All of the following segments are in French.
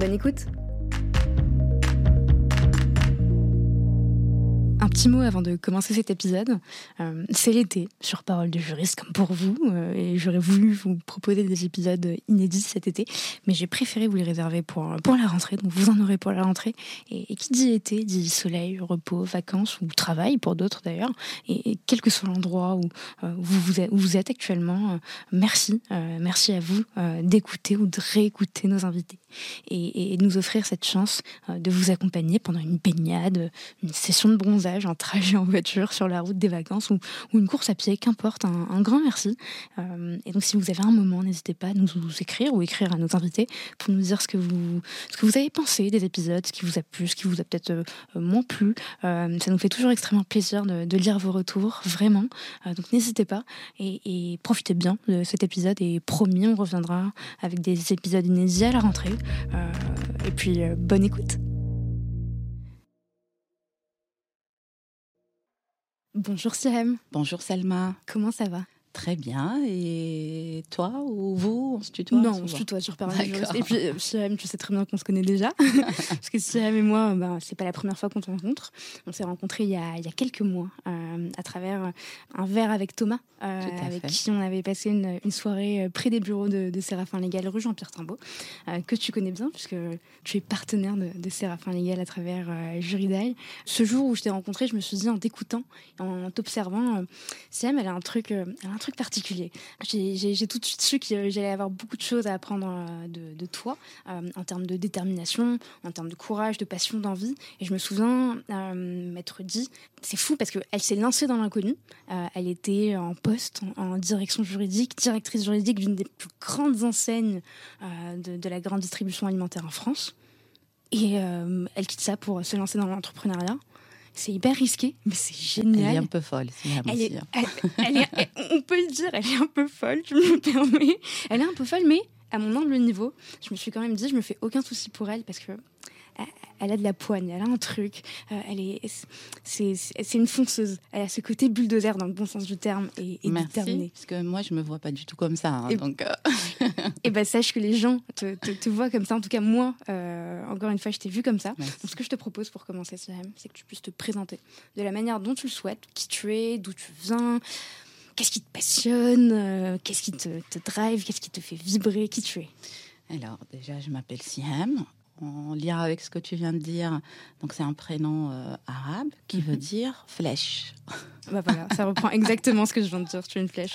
Bonne écoute petit mot avant de commencer cet épisode. Euh, c'est l'été sur Parole de juriste, comme pour vous, euh, et j'aurais voulu vous proposer des épisodes inédits cet été, mais j'ai préféré vous les réserver pour, pour la rentrée, donc vous en aurez pour la rentrée. Et, qui dit été dit soleil, repos, vacances ou travail pour d'autres d'ailleurs. Et, quel que soit l'endroit où, euh, vous, êtes, où vous êtes actuellement, merci, merci à vous d'écouter ou de réécouter nos invités et, et, nous offrir cette chance de vous accompagner pendant une baignade, une session de bronzage un trajet en voiture sur la route des vacances ou, une course à pied, qu'importe, un, grand merci. Euh, et donc si vous avez un moment, n'hésitez pas à nous, écrire ou écrire à nos invités pour nous dire ce que vous, ce que vous avez pensé des épisodes, ce qui vous a plu, ce qui vous a peut-être euh, moins plu. Euh, ça nous fait toujours extrêmement plaisir de, lire vos retours, vraiment. donc n'hésitez pas et, profitez bien de cet épisode et promis, on reviendra avec des épisodes inédits à la rentrée. et puis bonne écoute. Bonjour Sirem. Bonjour Selma. Comment ça va? Très bien. Et toi ou vous, on se tutoie Non, on se tutoie sur Parole Et puis, Sirem, tu sais très bien qu'on se connaît déjà. Parce que Sirem et moi, ben, c'est pas la première fois qu'on se rencontre. On s'est rencontrés il y, a, il y a, quelques mois euh, à travers un verre avec Thomas, euh, avec qui on avait passé une, une, soirée euh, près des bureaux de, de Séraphin Légal, rue Jean-Pierre Timbaud, que tu connais bien, puisque tu es partenaire de, de Séraphin Légal à travers Juridaille. Ce jour où je t'ai rencontré, je me suis dit, en t'écoutant, en t'observant, Sirem, elle a un truc, elle a un truc particulier. J'ai tout de suite su que j'allais avoir beaucoup de choses à apprendre euh, de, toi, euh, en termes de détermination, en termes de courage, de passion, d'envie. Et je me souviens euh, m'être dit, c'est fou parce qu'elle s'est lancée dans l'inconnu. elle était en poste, en, direction juridique, directrice juridique d'une des plus grandes enseignes de, la grande distribution alimentaire en France. Et elle quitte ça pour se lancer dans l'entrepreneuriat. C'est hyper risqué, mais c'est génial. Elle est un peu folle, elle est, on peut le dire, elle est un peu folle, je me permets. Elle est un peu folle, mais à mon humble niveau, je me suis quand même dit, je me fais aucun souci pour elle parce que elle a de la poigne, elle a un truc, euh, elle est, c'est, une fonceuse. Elle a ce côté bulldozer dans le bon sens du terme et, et Merci, Parce que moi, je me vois pas du tout comme ça. Hein, et, donc, euh. et ben sache que les gens te, te, voient comme ça. En tout cas, moi, euh, encore une fois, je t'ai vu comme ça. Donc, ce que je te propose pour commencer, c'est que tu puisses te présenter de la manière dont tu le souhaites, qui tu es, d'où tu viens. Qu'est-ce qui te passionne Qu'est-ce qui te, te drive Qu'est-ce qui te fait vibrer Qui tu es alors déjà, je m'appelle Siam en lien avec ce que tu viens de dire. Donc c'est un prénom euh, arabe qui veut mhm. dire flèche. Bah voilà, ça reprend exactement ce que je viens de dire. Tu es une flèche.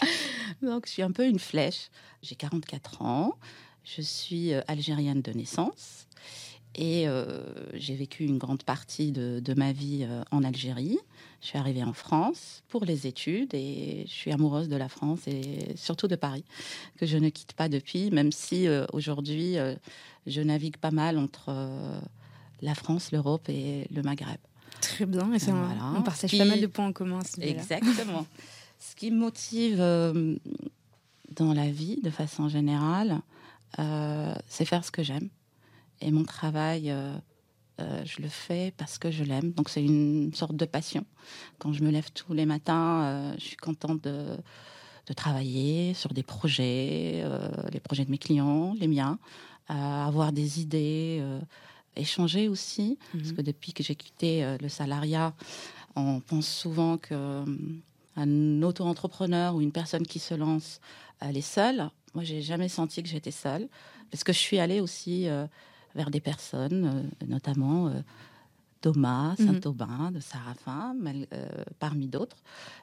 Donc je suis un peu une flèche. J'ai 44 ans. Je suis euh, algérienne de naissance et euh, j'ai vécu une grande partie de, de ma vie en Algérie. Je suis arrivée en France pour les études et je suis amoureuse de la France et surtout de Paris, que je ne quitte pas depuis, même si aujourd'hui je navigue pas mal entre euh, la France, l'Europe et le Maghreb. Très bien, et on partage pas mal de points en commun. Exactement. Ce qui me motive euh, dans la vie, de façon générale, euh, c'est faire ce que j'aime. Et mon travail, je le fais parce que je l'aime. Donc c'est une sorte de passion. Quand je me lève tous les matins, je suis contente de, de travailler sur des projets, les projets de mes clients, les miens avoir des idées, euh, échanger aussi. Parce mhm. que depuis que j'ai quitté euh, le salariat, on pense souvent qu'un euh, auto-entrepreneur ou une personne qui se lance, elle est seule. Moi, j'ai jamais senti que j'étais seule. Parce que je suis allée aussi vers des personnes, notamment Thomas, mhm. Saint-Aubin, de Sarafin, parmi d'autres.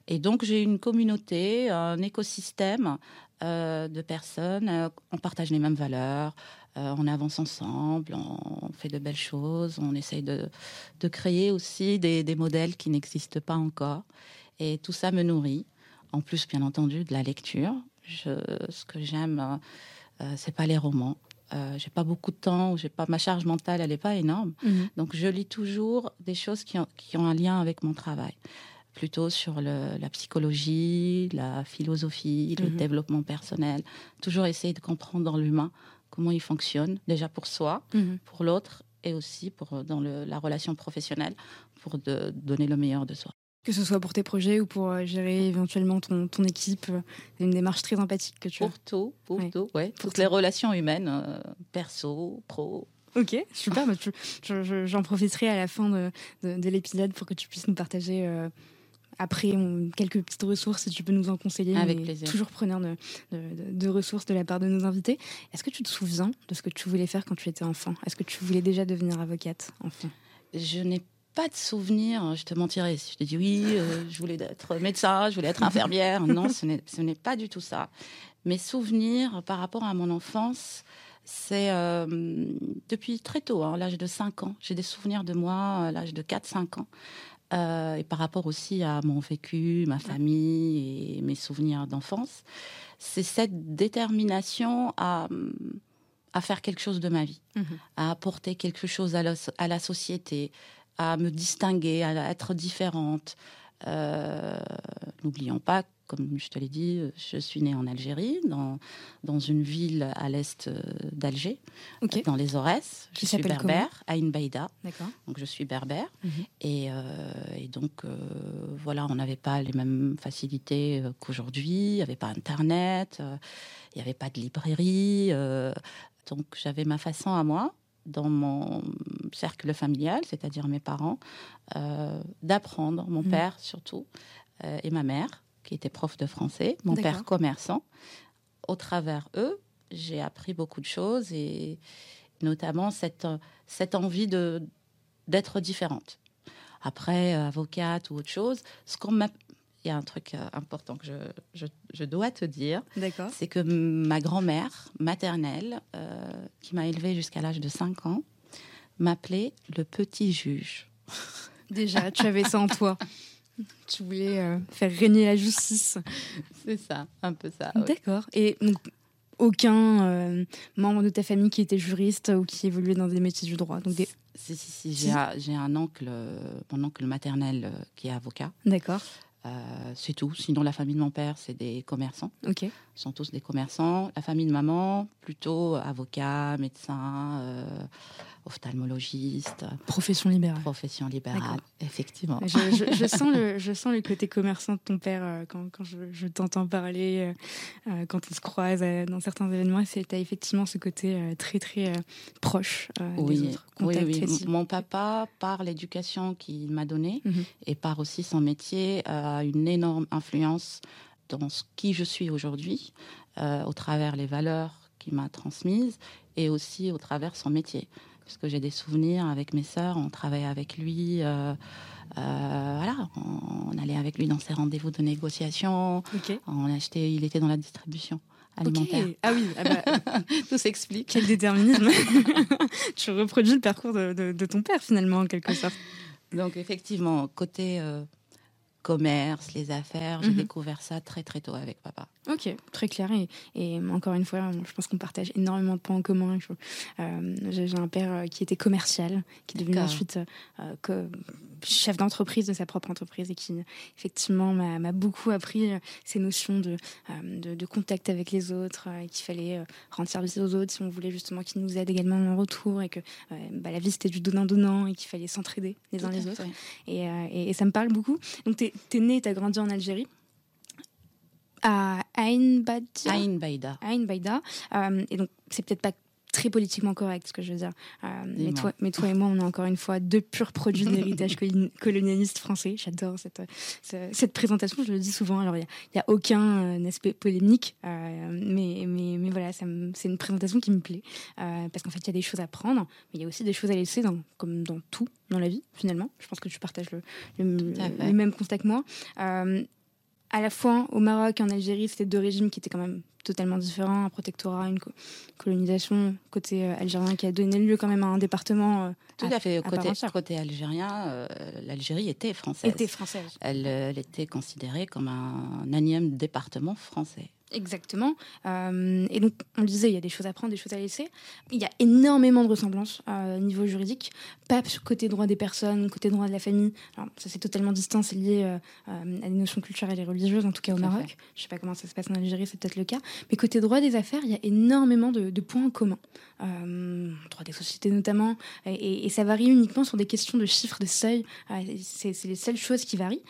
Et donc, j'ai une communauté, un écosystème de personnes. on partage les mêmes valeurs, euh, on avance ensemble, on fait de belles choses, on essaye de, créer aussi des, modèles qui n'existent pas encore. Et tout ça me nourrit. En plus, bien entendu, de la lecture. ce que j'aime, euh, euh, c'est pas les romans. Euh, j'ai pas beaucoup de temps, j'ai pas ma charge mentale, elle n'est pas énorme. Mhm. Donc je lis toujours des choses qui ont, qui ont un lien avec mon travail, plutôt sur le- la psychologie, la philosophie, le Mhm. développement personnel. Toujours essayer de comprendre dans l'humain comment il fonctionne, déjà pour soi, Mhm. pour l'autre et aussi pour euh, dans le- la relation professionnelle, pour de, donner le meilleur de soi. Que ce soit pour tes projets ou pour euh, gérer éventuellement ton, ton équipe, euh, c'est une démarche très empathique que tu as. Pour tout, pour Oui. tout, ouais, Pour toutes les relations humaines, euh, perso, pro. Ok, super. bah, tu- je- je- J'en profiterai à la fin de, de- de l'épisode pour que tu puisses nous partager euh, après on- quelques petites ressources si tu peux nous en conseiller. Avec plaisir. Toujours preneur de, de- de- de ressources de la part de nos invités. Est-ce que tu te souviens de ce que tu voulais faire quand tu étais enfant? Est-ce que tu voulais déjà devenir avocate enfant? Je n'ai pas de souvenir, je te mentirais si je te dis oui, euh, je voulais être médecin, je voulais être infirmière. Non, ce n'est pas du tout ça. Mes souvenirs par rapport à mon enfance, c'est euh, depuis très tôt, hein, à l'âge de 5 ans. J'ai des souvenirs de moi à l'âge de 4-5 ans. Euh, et par rapport aussi à mon vécu, ma famille et mes souvenirs d'enfance, c'est cette détermination à, à faire quelque chose de ma vie à apporter quelque chose à la, à la société, à me distinguer, à être différente. Euh, N'oublions pas, comme je te l'ai dit, je suis née en Algérie, dans, dans une ville à l'est euh, d'Alger, dans les Aurès. Qui s'appelle berbère, Aïn Baïda, donc je suis berbère. Mhm. Et, euh, et donc, euh, voilà, on n'avait pas les mêmes facilités qu'aujourd'hui. Il n'y avait pas Internet, il n'y avait pas de librairie. donc, j'avais ma façon à moi, dans mon cercle familial, c'est-à-dire mes parents, euh, d'apprendre, mon Mhm. père surtout, euh, et ma mère, qui était prof de français, mon père commerçant. Au travers eux, j'ai appris beaucoup de choses et notamment cette, cette envie de d'être différente. Après, euh, avocate ou autre chose, ce qu'on m'a... Il y a un truc important que je, je, je dois te dire, D'accord. c'est que ma grand-mère maternelle, euh, qui m'a élevée jusqu'à l'âge de 5 ans, m'appelait le petit juge. Déjà, tu avais ça en toi. Tu voulais euh, faire régner la justice. C'est ça, un peu ça. D'accord. Et donc, aucun euh, membre de ta famille qui était juriste ou qui évoluait dans des métiers du droit. Donc des... Si, si, si, j'ai un, oncle, euh, mon oncle maternel qui est avocat. D'accord. Euh, c'est tout. Sinon, la famille de mon père, c'est des commerçants. Ok. Ils sont tous des commerçants. La famille de maman, plutôt avocat, médecin, euh, ophtalmologiste, Profession libérale. profession libérale. Effectivement. Je, je- je sens le, je sens le côté commerçant de ton père euh, quand, quand je, je t'entends parler, euh, euh, quand on se croise euh, dans certains événements. C'est t'as effectivement ce côté euh, très très euh, proche euh, des Oui, autres. oui, Contact oui. Mon papa, par l'éducation qu'il m'a donnée Mhm. et par aussi son métier, a une énorme influence dans ce qui je suis aujourd'hui, euh, au travers les valeurs qu'il m'a transmises et aussi au travers son métier. Parce que j'ai des souvenirs avec mes sœurs, on travaillait avec lui, euh, euh, voilà, on, on allait avec lui dans ses rendez-vous de négociation, Ok. on achetait, il était dans la distribution alimentaire. Ah oui. ah bah, Tout s'explique. quel déterminisme. tu reproduis le parcours de, de- de ton père finalement en quelque sorte. Donc effectivement, côté euh, commerce, les affaires, j'ai Mhm. découvert ça très très tôt avec papa. Ok, très clair. Et, et encore une fois, je pense qu'on partage énormément de points en commun. Euh, J'ai un père euh, qui était commercial, qui est devenu ensuite euh, co- chef d'entreprise de sa propre entreprise et qui, effectivement, m'a beaucoup appris euh, ces notions de, euh, de, de contact avec les autres, euh, et qu'il fallait euh, rendre service aux autres si on voulait justement qu'ils nous aident également en retour et que euh, bah, la vie c'était du donnant-donnant et qu'il fallait s'entraider les uns les autres. Et, euh, et- et ça me parle beaucoup. Donc, t'es es né, t'as grandi en Algérie, à Ain Baïda. Ain. Euh, et donc, c'est peut-être pas très politiquement correct ce que je veux dire. Euh, mais, toi, mais toi et moi, on est encore une fois deux purs produits de l'héritage coloni- colonialiste français. J'adore cette, ce- cette présentation, je le dis souvent. Alors, il n'y a, aucun euh, aspect polémique, euh, mais, mais, mais voilà, c'est une présentation qui me plaît. euh, parce qu'en fait, il y a des choses à prendre, mais il y a aussi des choses à laisser, dans, comme dans tout dans la vie, finalement. Je pense que tu partages le même constat que moi. À la fois au Maroc et en Algérie, c'était deux régimes qui étaient quand même totalement différents, un protectorat, une co- colonisation côté euh, algérien qui a donné lieu quand même à un département euh, Tout à- à fait. Côté, côté algérien, euh, l'Algérie était française. était française. Elle, euh, elle était considérée comme un énième département français. Exactement. Euh, et donc, on le disait, il y a des choses à prendre, des choses à laisser. Il y a énormément de ressemblances euh, au niveau juridique. Pas côté droit des personnes, côté droit de la famille. Alors, ça, c'est totalement distinct, c'est lié euh, à des notions culturelles et religieuses, en tout cas au Maroc. Je ne sais pas comment ça se passe en Algérie, c'est peut-être le cas. Mais côté droit des affaires, il y a énormément de, points communs. droit des sociétés notamment. Et, et, ça varie uniquement sur des questions de chiffres, de seuils. c'est les seules choses qui varient.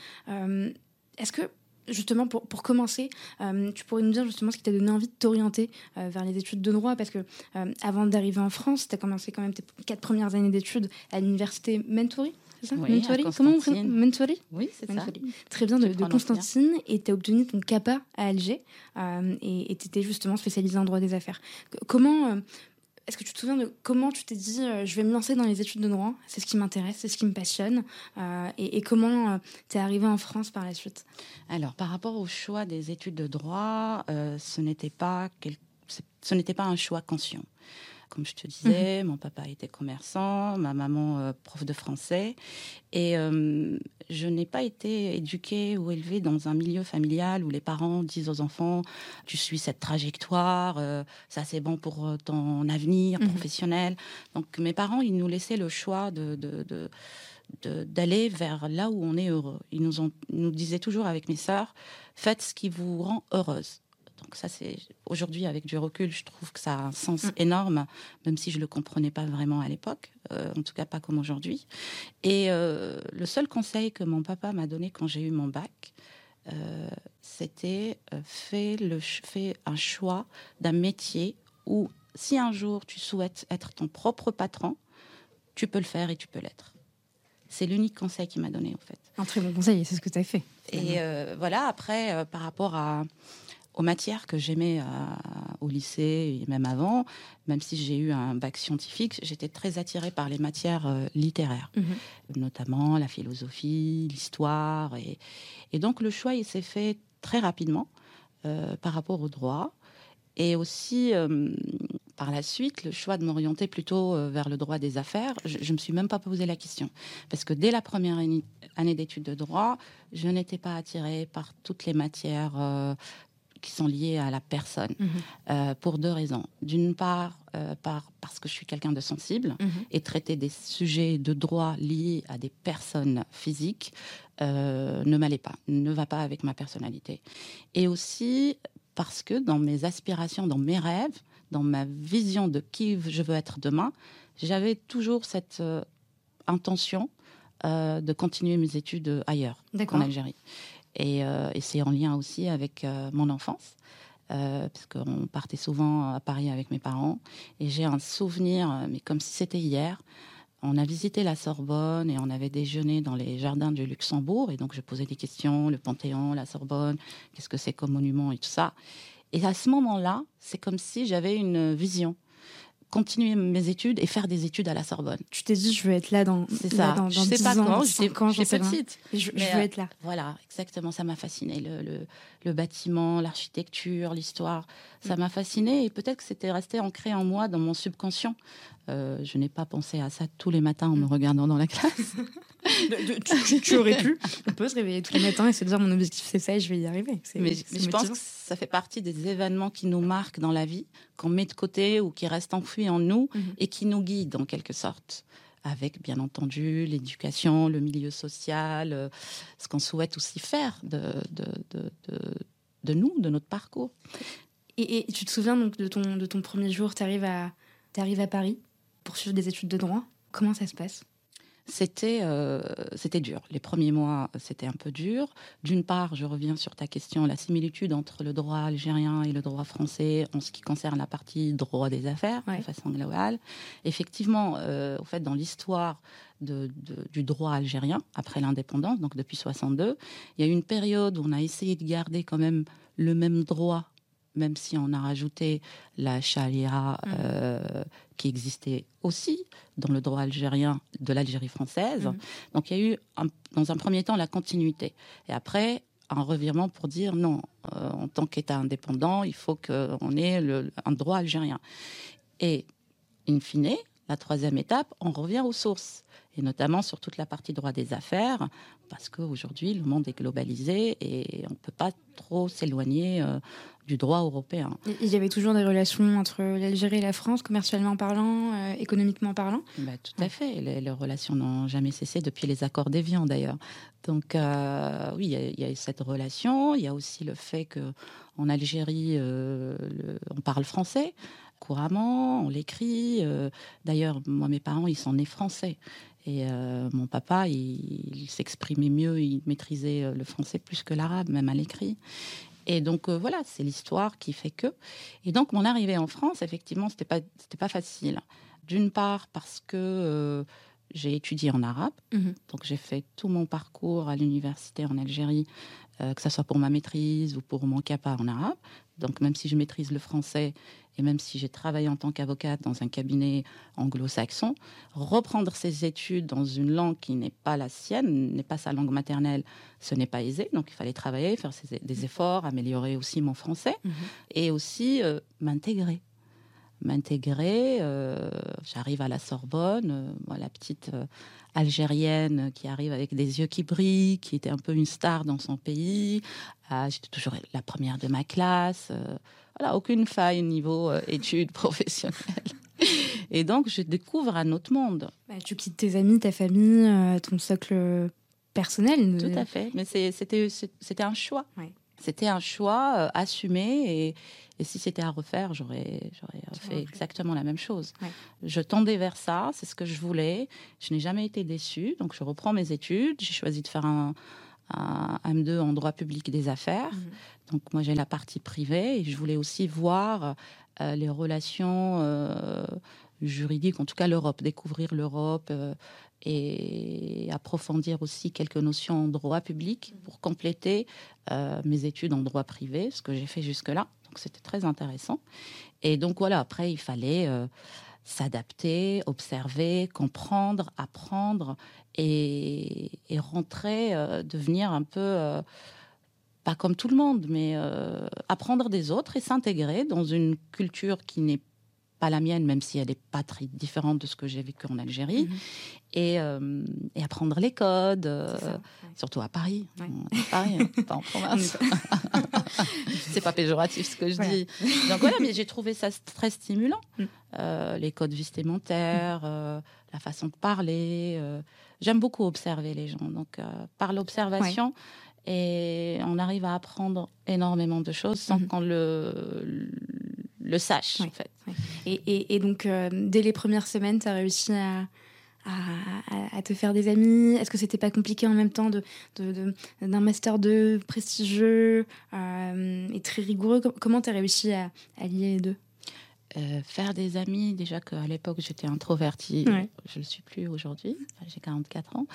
Est-ce que justement, pour, pour commencer, euh, tu pourrais nous dire justement ce qui t'a donné envie de t'orienter euh, vers les études de droit? Parce que euh, avant d'arriver en France, tu as commencé quand même tes quatre premières années d'études à l'université Mentori. C'est ça? Oui, Comment on Mentori? Oui, c'est ça. Très bien, de, de Constantine. Et tu as obtenu ton CAPA à Alger. et tu étais justement spécialisé en droit des affaires. Comment est-ce que tu te souviens de comment tu t'es dit euh, je vais me lancer dans les études de droit? C'est ce qui m'intéresse, c'est ce qui me passionne. Euh, et, comment euh, tu es arrivé en France par la suite? Alors, par rapport au choix des études de droit, ce n'était pas, ce n'était pas un choix conscient. Comme je te disais, mhm. mon papa était commerçant, ma maman euh, prof de français. Et euh, je n'ai pas été éduquée ou élevée dans un milieu familial où les parents disent aux enfants Tu suis cette trajectoire, euh, ça c'est bon pour ton avenir mhm. professionnel. Donc mes parents, ils nous laissaient le choix de, d'aller vers là où on est heureux. Ils nous, ont, nous disaient toujours avec mes sœurs, faites ce qui vous rend heureuse. Donc ça, c'est aujourd'hui avec du recul, je trouve que ça a un sens mm. énorme, même si je le comprenais pas vraiment à l'époque, euh, en tout cas pas comme aujourd'hui. Et euh, le seul conseil que mon papa m'a donné quand j'ai eu mon bac, euh, c'était fais le fais un choix d'un métier où si un jour tu souhaites être ton propre patron, tu peux le faire et tu peux l'être. C'est l'unique conseil qu'il m'a donné en fait. Un très bon conseil, c'est ce que tu as fait. Et voilà, après, par rapport à, aux matières que j'aimais euh, au lycée et même avant, même si j'ai eu un bac scientifique, j'étais très attirée par les matières euh, littéraires, mhm. notamment la philosophie, l'histoire. Et, et, donc le choix, il s'est fait très rapidement euh, par rapport au droit. Et aussi, par la suite, le choix de m'orienter plutôt vers le droit des affaires, je ne me suis même pas posé la question. Parce que dès la première année d'études de droit, je n'étais pas attirée par toutes les matières qui sont liées à la personne mhm. euh, pour deux raisons. D'une part, euh, par, parce que je suis quelqu'un de sensible mhm. et traiter des sujets de droit liés à des personnes physiques euh, ne m'allait pas, ne va pas avec ma personnalité. Et aussi parce que dans mes aspirations, dans mes rêves, dans ma vision de qui je veux être demain, j'avais toujours cette intention de continuer mes études ailleurs, en Algérie. Euh, et, c'est en lien aussi avec euh, mon enfance. Euh, parce qu'on partait souvent à Paris avec mes parents. Et j'ai un souvenir, mais comme si c'était hier. On a visité la Sorbonne et on avait déjeuné dans les jardins du Luxembourg. Et donc, je posais des questions, le Panthéon, la Sorbonne, qu'est-ce que c'est comme monument et tout ça. Et à ce moment-là, c'est comme si j'avais une vision continuer mes études et faire des études à la Sorbonne. Tu t'es dit, je veux être là dans. C'est ça. Dans, je sais pas quand, j'étais petite. Je, veux être là. Voilà, exactement. Ça m'a fasciné. Le, le, le bâtiment, l'architecture, l'histoire, ça mm. m'a fasciné et peut-être que c'était resté ancré en moi, dans mon subconscient. Euh, je n'ai pas pensé à ça tous les matins en me regardant dans la classe. tu, aurais pu. On peut se réveiller tous les matins et se dire mon objectif c'est ça et je vais y arriver. Mais, je pense que ça fait partie des événements qui nous marquent dans la vie, qu'on met de côté ou qui restent enfouis en nous mhm. et qui nous guident en quelque sorte avec bien entendu l'éducation, le milieu social, euh, ce qu'on souhaite aussi faire de, de, de, de, nous, de notre parcours. Et, et, tu te souviens donc de ton, de ton premier jour, tu arrives, à, arrives à Paris? Pour suivre des études de droit. Comment ça se passe? C'était euh, c'était dur. Les premiers mois, c'était un peu dur. D'une part, je reviens sur ta question, la similitude entre le droit algérien et le droit français en ce qui concerne la partie droit des affaires, de façon globale. Effectivement, euh, au fait, dans l'histoire de, du droit algérien après l'indépendance, donc depuis 62, il y a eu une période où on a essayé de garder quand même le même droit même si on a rajouté la charia mm. euh, qui existait aussi dans le droit algérien de l'Algérie française. Mm. Donc il y a eu, dans un premier temps, la continuité. Et après, un revirement pour dire non, euh, en tant qu'État indépendant, il faut qu'on ait le, un droit algérien. Et in fine, la troisième étape, on revient aux sources, et notamment sur toute la partie droit des affaires, parce qu'aujourd'hui, le monde est globalisé et on ne peut pas trop s'éloigner euh, du droit européen. Il y avait toujours des relations entre l'Algérie et la France, commercialement parlant, euh, économiquement parlant? Bah, Tout à fait. Les, relations n'ont jamais cessé depuis les accords d'Évian, d'ailleurs. Donc, euh, oui, il y, a cette relation. Il y a aussi le fait qu'en Algérie, on parle français couramment, on l'écrit. D'ailleurs, moi, mes parents, ils sont nés français. Et euh, mon papa, il, s'exprimait mieux, il maîtrisait euh, le français plus que l'arabe, même à l'écrit. Et donc euh, voilà, c'est l'histoire qui fait que. Et donc mon arrivée en France, effectivement, c'était pas c'était pas facile. D'une part parce que j'ai étudié en arabe, mhm. donc j'ai fait tout mon parcours à l'université en Algérie, que ce soit pour ma maîtrise ou pour mon CAPA en arabe. Donc même si je maîtrise le français et même si j'ai travaillé en tant qu'avocate dans un cabinet anglo-saxon, reprendre ses études dans une langue qui n'est pas la sienne, n'est pas sa langue maternelle, ce n'est pas aisé. Donc il fallait travailler, faire des efforts, améliorer aussi mon français mhm. et aussi euh, m'intégrer m'intégrer. Euh, j'arrive à la Sorbonne, euh, la petite algérienne qui arrive avec des yeux qui brillent, qui était un peu une star dans son pays. Ah, j'étais toujours la première de ma classe voilà, aucune faille au niveau euh, études professionnelles. Et donc, je découvre un autre monde. Bah, tu quittes tes amis, ta famille, euh, ton socle personnel. Tout à fait. Mais c'était un choix. C'était un choix euh, assumé et, si c'était à refaire, j'aurais fait exactement la même chose. Je tendais vers ça, c'est ce que je voulais. Je n'ai jamais été déçue, donc je reprends mes études. J'ai choisi de faire un, un M2 en droit public des affaires. Mhm. Donc moi j'ai la partie privée et je voulais aussi voir euh, les relations euh, juridiques, en tout cas l'Europe, découvrir l'Europe euh, et approfondir aussi quelques notions en droit public pour compléter mes études en droit privé, ce que j'ai fait jusque-là. Donc c'était très intéressant. Et donc voilà, après il fallait s'adapter, observer, comprendre, apprendre et, rentrer, euh, devenir un peu, euh, pas comme tout le monde, mais euh, apprendre des autres et s'intégrer dans une culture qui n'est pas la mienne, même si elle n'est pas très différente de ce que j'ai vécu en Algérie, mhm. et, et, apprendre les codes, surtout à Paris. À Paris, hein, pas en province. c'est pas péjoratif ce que je dis. Donc voilà, mais j'ai trouvé ça très stimulant. Mm. les codes vestimentaires, la façon de parler. J'aime beaucoup observer les gens. Donc, euh, par l'observation, et on arrive à apprendre énormément de choses sans mhm. qu'on le, le sache, en fait. Et, et, donc, euh, dès les premières semaines, tu as réussi à, à, te faire des amis? Est-ce que c'était pas compliqué en même temps de, d'un master 2 prestigieux euh, et très rigoureux? Comment tu as réussi à, à lier les deux? Euh, faire des amis, déjà qu'à l'époque j'étais introvertie, je ne le suis plus aujourd'hui, j'ai 44 ans,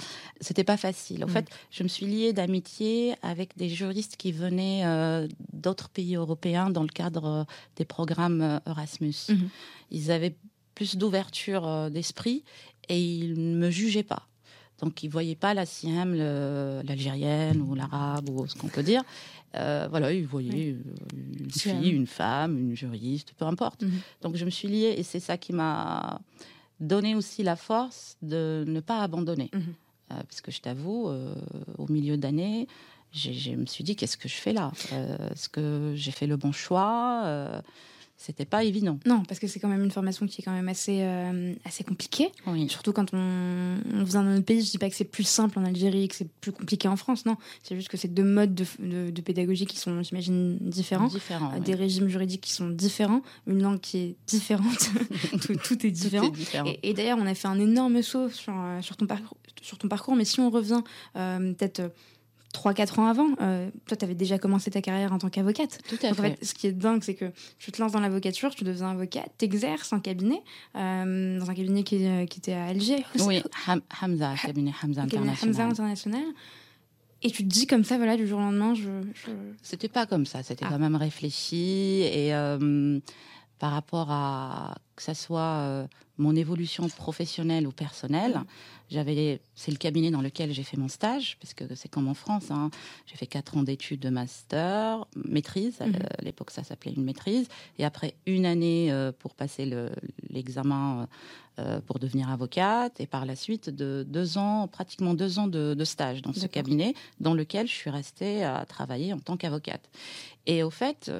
c'était pas facile. En fait, je me suis liée d'amitié avec des juristes qui venaient euh, d'autres pays européens dans le cadre euh, des programmes Erasmus. Mhm. Ils avaient plus d'ouverture d'esprit et ils ne me jugeaient pas. Donc ils voyaient pas la siam, l'algérienne ou l'arabe ou ce qu'on peut dire. Euh, voilà, ils voyaient euh, une fille, une femme, une juriste, peu importe. Mhm. Donc je me suis liée et c'est ça qui m'a donné aussi la force de ne pas abandonner. Euh, parce que je t'avoue, au milieu d'année, je me suis dit qu'est-ce que je fais là? Est-ce que j'ai fait le bon choix? C'était pas évident. Non, parce que c'est quand même une formation qui est quand même assez, euh, assez compliquée. Surtout quand on, vient dans notre pays. Je dis pas que c'est plus simple en Algérie, que c'est plus compliqué en France, non. C'est juste que c'est deux modes de, de, pédagogie qui sont, j'imagine, différents. Différents. Des régimes juridiques qui sont différents. Une langue qui est différente. tout, est différent. Et, d'ailleurs, on a fait un énorme saut sur, euh, sur, ton, parcours, sur ton parcours. Mais si on revient euh, peut-être 3-4 ans avant, euh, toi, tu avais déjà commencé ta carrière en tant qu'avocate. Tout à fait. Ce qui est dingue, c'est que tu te lances dans l'avocature, tu deviens avocate, t'exerces en cabinet, euh, dans un cabinet qui, euh, qui, était à Alger. Oui, Hamza, cabinet Hamza International. Hamza International. Et tu te dis comme ça, voilà, du jour au lendemain, je. C'était pas comme ça, c'était ah. quand même réfléchi. Et par rapport à que ce soit euh, mon évolution professionnelle ou personnelle. J'avais, c'est le cabinet dans lequel j'ai fait mon stage, parce que c'est comme en France. Hein. J'ai fait quatre ans d'études de master, maîtrise. Mhm. À l'époque, ça s'appelait une maîtrise. Et après une année euh, pour passer l'examen euh, pour devenir avocate. Et par la suite, de deux ans, pratiquement deux ans de, de stage dans ce cabinet, dans lequel je suis restée à travailler en tant qu'avocate. Et au fait,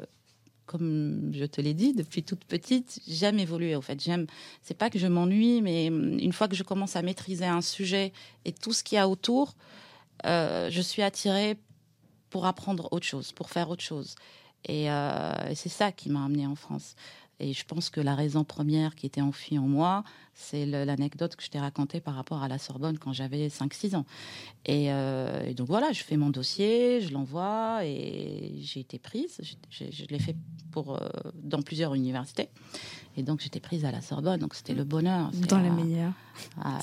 comme je te l'ai dit, depuis toute petite, j'aime évoluer. Au fait, j'aime. C'est pas que je m'ennuie, mais hum, une fois que je commence à maîtriser un sujet et tout ce qu'il y a autour, euh, je suis attirée pour apprendre autre chose, pour faire autre chose. Et, euh, et c'est ça qui m'a amenée en France. Et je pense que la raison première qui était enfuie en moi, c'est l'anecdote que je t'ai racontée par rapport à la Sorbonne quand j'avais 5-6 ans. Euh, et, donc voilà, je fais mon dossier, je l'envoie et j'ai été prise. Je, l'ai fait pour, euh, dans plusieurs universités. Et donc j'étais prise à la Sorbonne, donc c'était le bonheur. Dans la meilleure.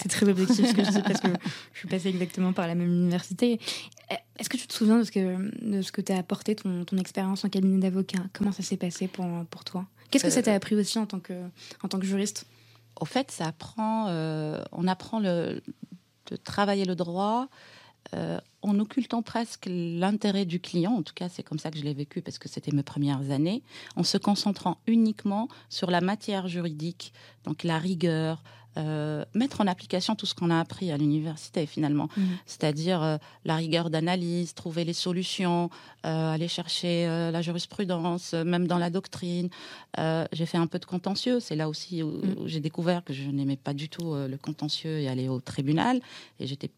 C'est très objectif ce que je dis parce que je suis passée exactement par la même université. Est-ce que tu te souviens de ce que, de ce que apporté ton, ton expérience en cabinet d'avocat? Comment ça s'est passé pour, pour toi? Qu'est-ce que ça t'a euh, appris aussi en tant que, en tant que juriste? Au fait, ça apprend, euh, on apprend le, de travailler le droit euh, en occultant presque l'intérêt du client. En tout cas, c'est comme ça que je l'ai vécu parce que c'était mes premières années, en se concentrant uniquement sur la matière juridique, donc la rigueur, euh, mettre en application tout ce qu'on a appris à l'université finalement, mhm. c'est-à-dire euh, la rigueur d'analyse, trouver les solutions, euh, aller chercher la jurisprudence, même dans la doctrine. j'ai fait un peu de contentieux, c'est là aussi où, mhm. où j'ai découvert que je n'aimais pas du tout le contentieux et aller au tribunal, et j'étais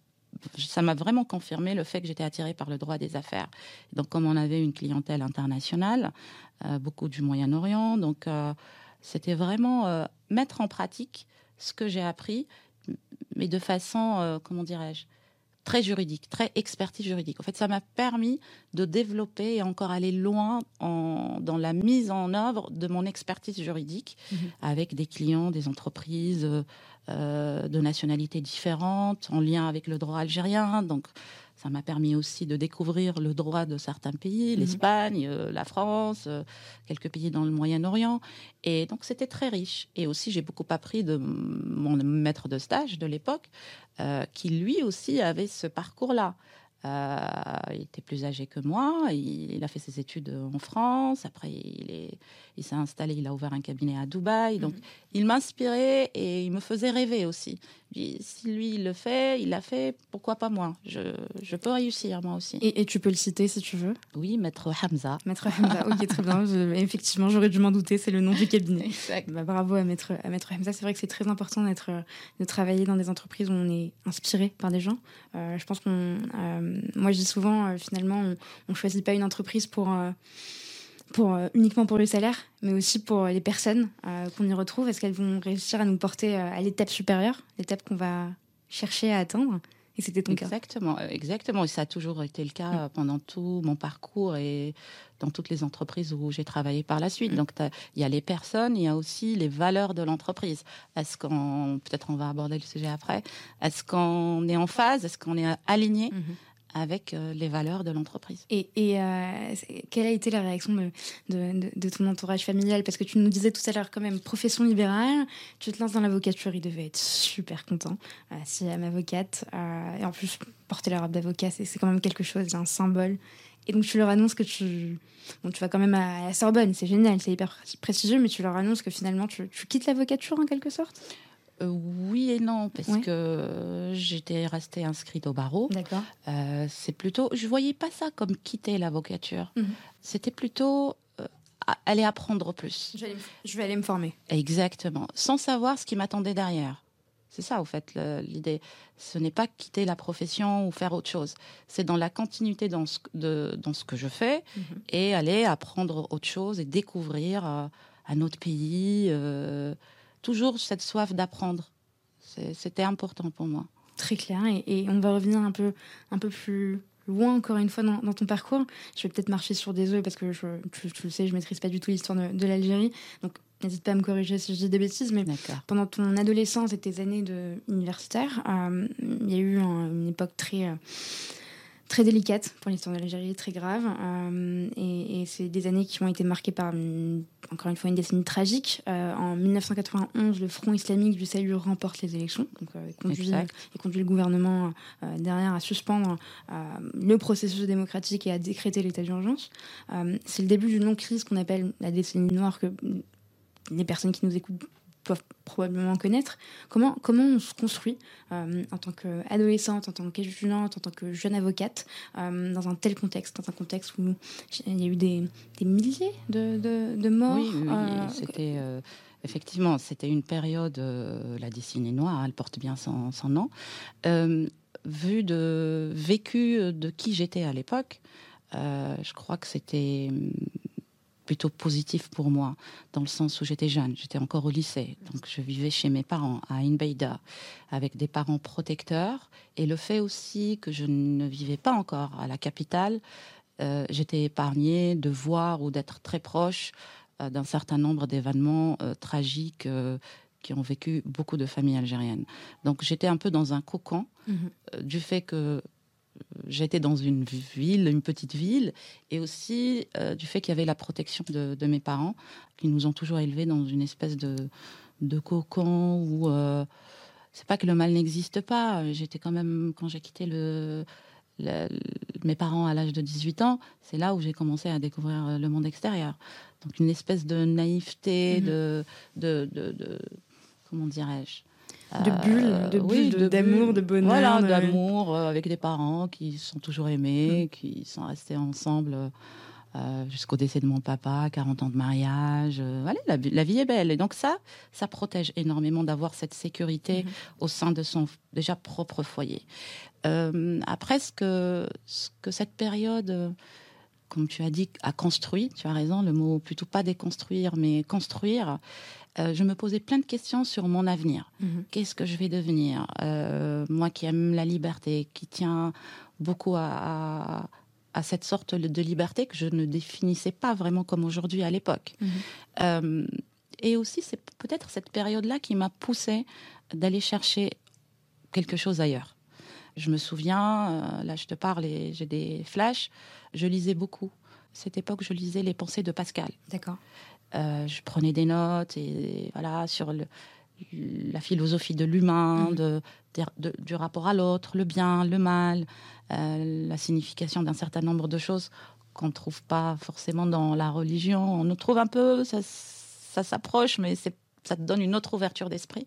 ça m'a vraiment confirmé le fait que j'étais attirée par le droit des affaires. Donc, comme on avait une clientèle internationale, beaucoup du Moyen-Orient, donc c'était vraiment mettre en pratique ce que j'ai appris, mais de façon, euh, comment dirais-je, très juridique, très expertise juridique. En fait, ça m'a permis de développer et encore aller loin dans la mise en œuvre de mon expertise juridique mhm. avec des clients, des entreprises euh, de nationalités différentes, en lien avec le droit algérien. Donc, ça m'a permis aussi de découvrir le droit de certains pays, mhm. l'Espagne, euh, la France, euh, quelques pays dans le Moyen-Orient. Et donc c'était très riche. Et aussi j'ai beaucoup appris de mon maître de stage de l'époque, euh, qui lui aussi avait ce parcours-là. Il était plus âgé que moi. Il, a fait ses études en France. Après, il est, il s'est installé, il a ouvert un cabinet à Dubaï. Donc, mhm. il m'inspirait et il me faisait rêver aussi. si lui, il le fait, il l'a fait, pourquoi pas moi? Je, je, peux réussir moi aussi. Et, tu peux le citer si tu veux? Oui, Maître Hamza. Maître Hamza, ok, très bien. effectivement, j'aurais dû m'en douter, c'est le nom du cabinet. Exact. Bah, bravo à Maître, à Maître Hamza. C'est vrai que c'est très important d'être, de travailler dans des entreprises où on est inspiré par des gens. Euh, je pense qu'on. Euh, moi, je dis souvent, euh, finalement, on ne choisit pas une entreprise pour pour, euh, uniquement pour le salaire, mais aussi pour les personnes euh, qu'on y retrouve. Est-ce qu'elles vont réussir à nous porter euh, à l'étape supérieure, l'étape qu'on va chercher à atteindre? Et c'était ton exactement, cas. Exactement. Et ça a toujours été le cas pendant tout mon parcours et dans toutes les entreprises où j'ai travaillé par la suite. Mm. Donc, il y a les personnes, il y a aussi les valeurs de l'entreprise. Est-ce qu'on, peut-être on va aborder le sujet après, est-ce qu'on est en phase, est-ce qu'on est aligné? Mm-hmm avec euh, les valeurs de l'entreprise. Et, euh, quelle a été la réaction de, ton entourage familial? Parce que tu nous disais tout à l'heure quand même profession libérale, tu te lances dans l'avocature, ils devaient être super contents. Euh, si à avocate, et en plus porter la robe d'avocat, c'est quand même quelque chose, un symbole. Et donc tu leur annonces que tu, bon, tu vas quand même à la Sorbonne, c'est génial, c'est hyper prestigieux, mais tu leur annonces que finalement tu quittes l'avocature en quelque sorte? Euh, oui et non, parce que j'étais restée inscrite au barreau. D'accord. Euh, c'est plutôt, je voyais pas ça comme quitter l'avocature. Mhm. C'était plutôt euh, aller apprendre plus. Je vais, aller, me former. Exactement, sans savoir ce qui m'attendait derrière. C'est ça, au fait, l'idée. Ce n'est pas quitter la profession ou faire autre chose. C'est dans la continuité dans ce, de, dans ce que je fais mhm. et aller apprendre autre chose et découvrir un autre pays toujours cette soif d'apprendre. C'était important pour moi. Très clair. Et, on va revenir un peu, un peu plus loin encore une fois dans, ton parcours. Je vais peut-être marcher sur des œufs parce que je, tu, le sais, je maîtrise pas du tout l'histoire de, l'Algérie. Donc n'hésite pas à me corriger si je dis des bêtises. Mais pendant ton adolescence et tes années de universitaire, euh, il y a eu une époque très euh, très délicate pour l'histoire de l'Algérie, très grave. Euh, et, c'est des années qui ont été marquées par, encore une fois, une décennie tragique. Euh, en 1991, le Front islamique du Salut remporte les élections donc, euh, et, conduit, et, conduit, le gouvernement derrière à suspendre le processus démocratique et à décréter l'état d'urgence. c'est le début d'une longue crise qu'on appelle la décennie noire que les personnes qui nous écoutent doivent probablement connaître. Comment, comment on se construit euh, en tant qu'adolescente, en tant qu'étudiante, en tant que jeune avocate, euh, dans un tel contexte, dans un contexte où il y a eu des, des milliers de, de, morts Oui, euh, c'était... Effectivement, c'était une période, la décennie noire, elle porte bien son, son nom. vu de vécu de qui j'étais à l'époque, je crois que c'était plutôt positif pour moi, dans le sens où j'étais jeune, j'étais encore au lycée, donc je vivais chez mes parents à Inbeida, avec des parents protecteurs, et le fait aussi que je ne vivais pas encore à la capitale, euh, j'étais épargnée de voir ou d'être très proche euh, d'un certain nombre d'événements euh, tragiques qui ont vécu beaucoup de familles algériennes. Donc j'étais un peu dans un cocon mmh du fait que j'étais dans une ville, une petite ville, et aussi euh, du fait qu'il y avait la protection de, mes parents, qui nous ont toujours élevés dans une espèce de, de cocon où euh, c'est pas que le mal n'existe pas. J'étais quand même, quand j'ai quitté le, mes parents à l'âge de 18 ans, c'est là où j'ai commencé à découvrir le monde extérieur. Donc une espèce de naïveté, mmh de, de, de comment dirais-je de bulles, de bulles, d'amour, de, bonheur. Voilà, d'amour euh, avec des parents qui sont toujours aimés, mm. qui sont restés ensemble euh, jusqu'au décès de mon papa, 40 ans de mariage. Euh, voilà, la, vie est belle. Et donc ça, ça protège énormément d'avoir cette sécurité mm-hmm. au sein de son déjà propre foyer. après, ce que, ce que cette période comme tu as dit, a construit, tu as raison, le mot plutôt pas déconstruire, mais construire, euh, je me posais plein de questions sur mon avenir. Mhm. Qu'est-ce que je vais devenir? Euh, Moi qui aime la liberté, qui tient beaucoup à, cette sorte de liberté que je ne définissais pas vraiment comme aujourd'hui à l'époque. Mhm. Euh, et aussi, c'est peut-être cette période-là qui m'a poussée d'aller chercher quelque chose ailleurs. Je me souviens, là je te parle et j'ai des flashs, je lisais beaucoup. Cette époque, je lisais les pensées de Pascal. D'accord. Euh, je prenais des notes et voilà sur la philosophie de l'humain, mhm. de, du rapport à l'autre, le bien, le mal, euh, la signification d'un certain nombre de choses qu'on ne trouve pas forcément dans la religion. On nous trouve un peu, ça, ça s'approche, mais ça te donne une autre ouverture d'esprit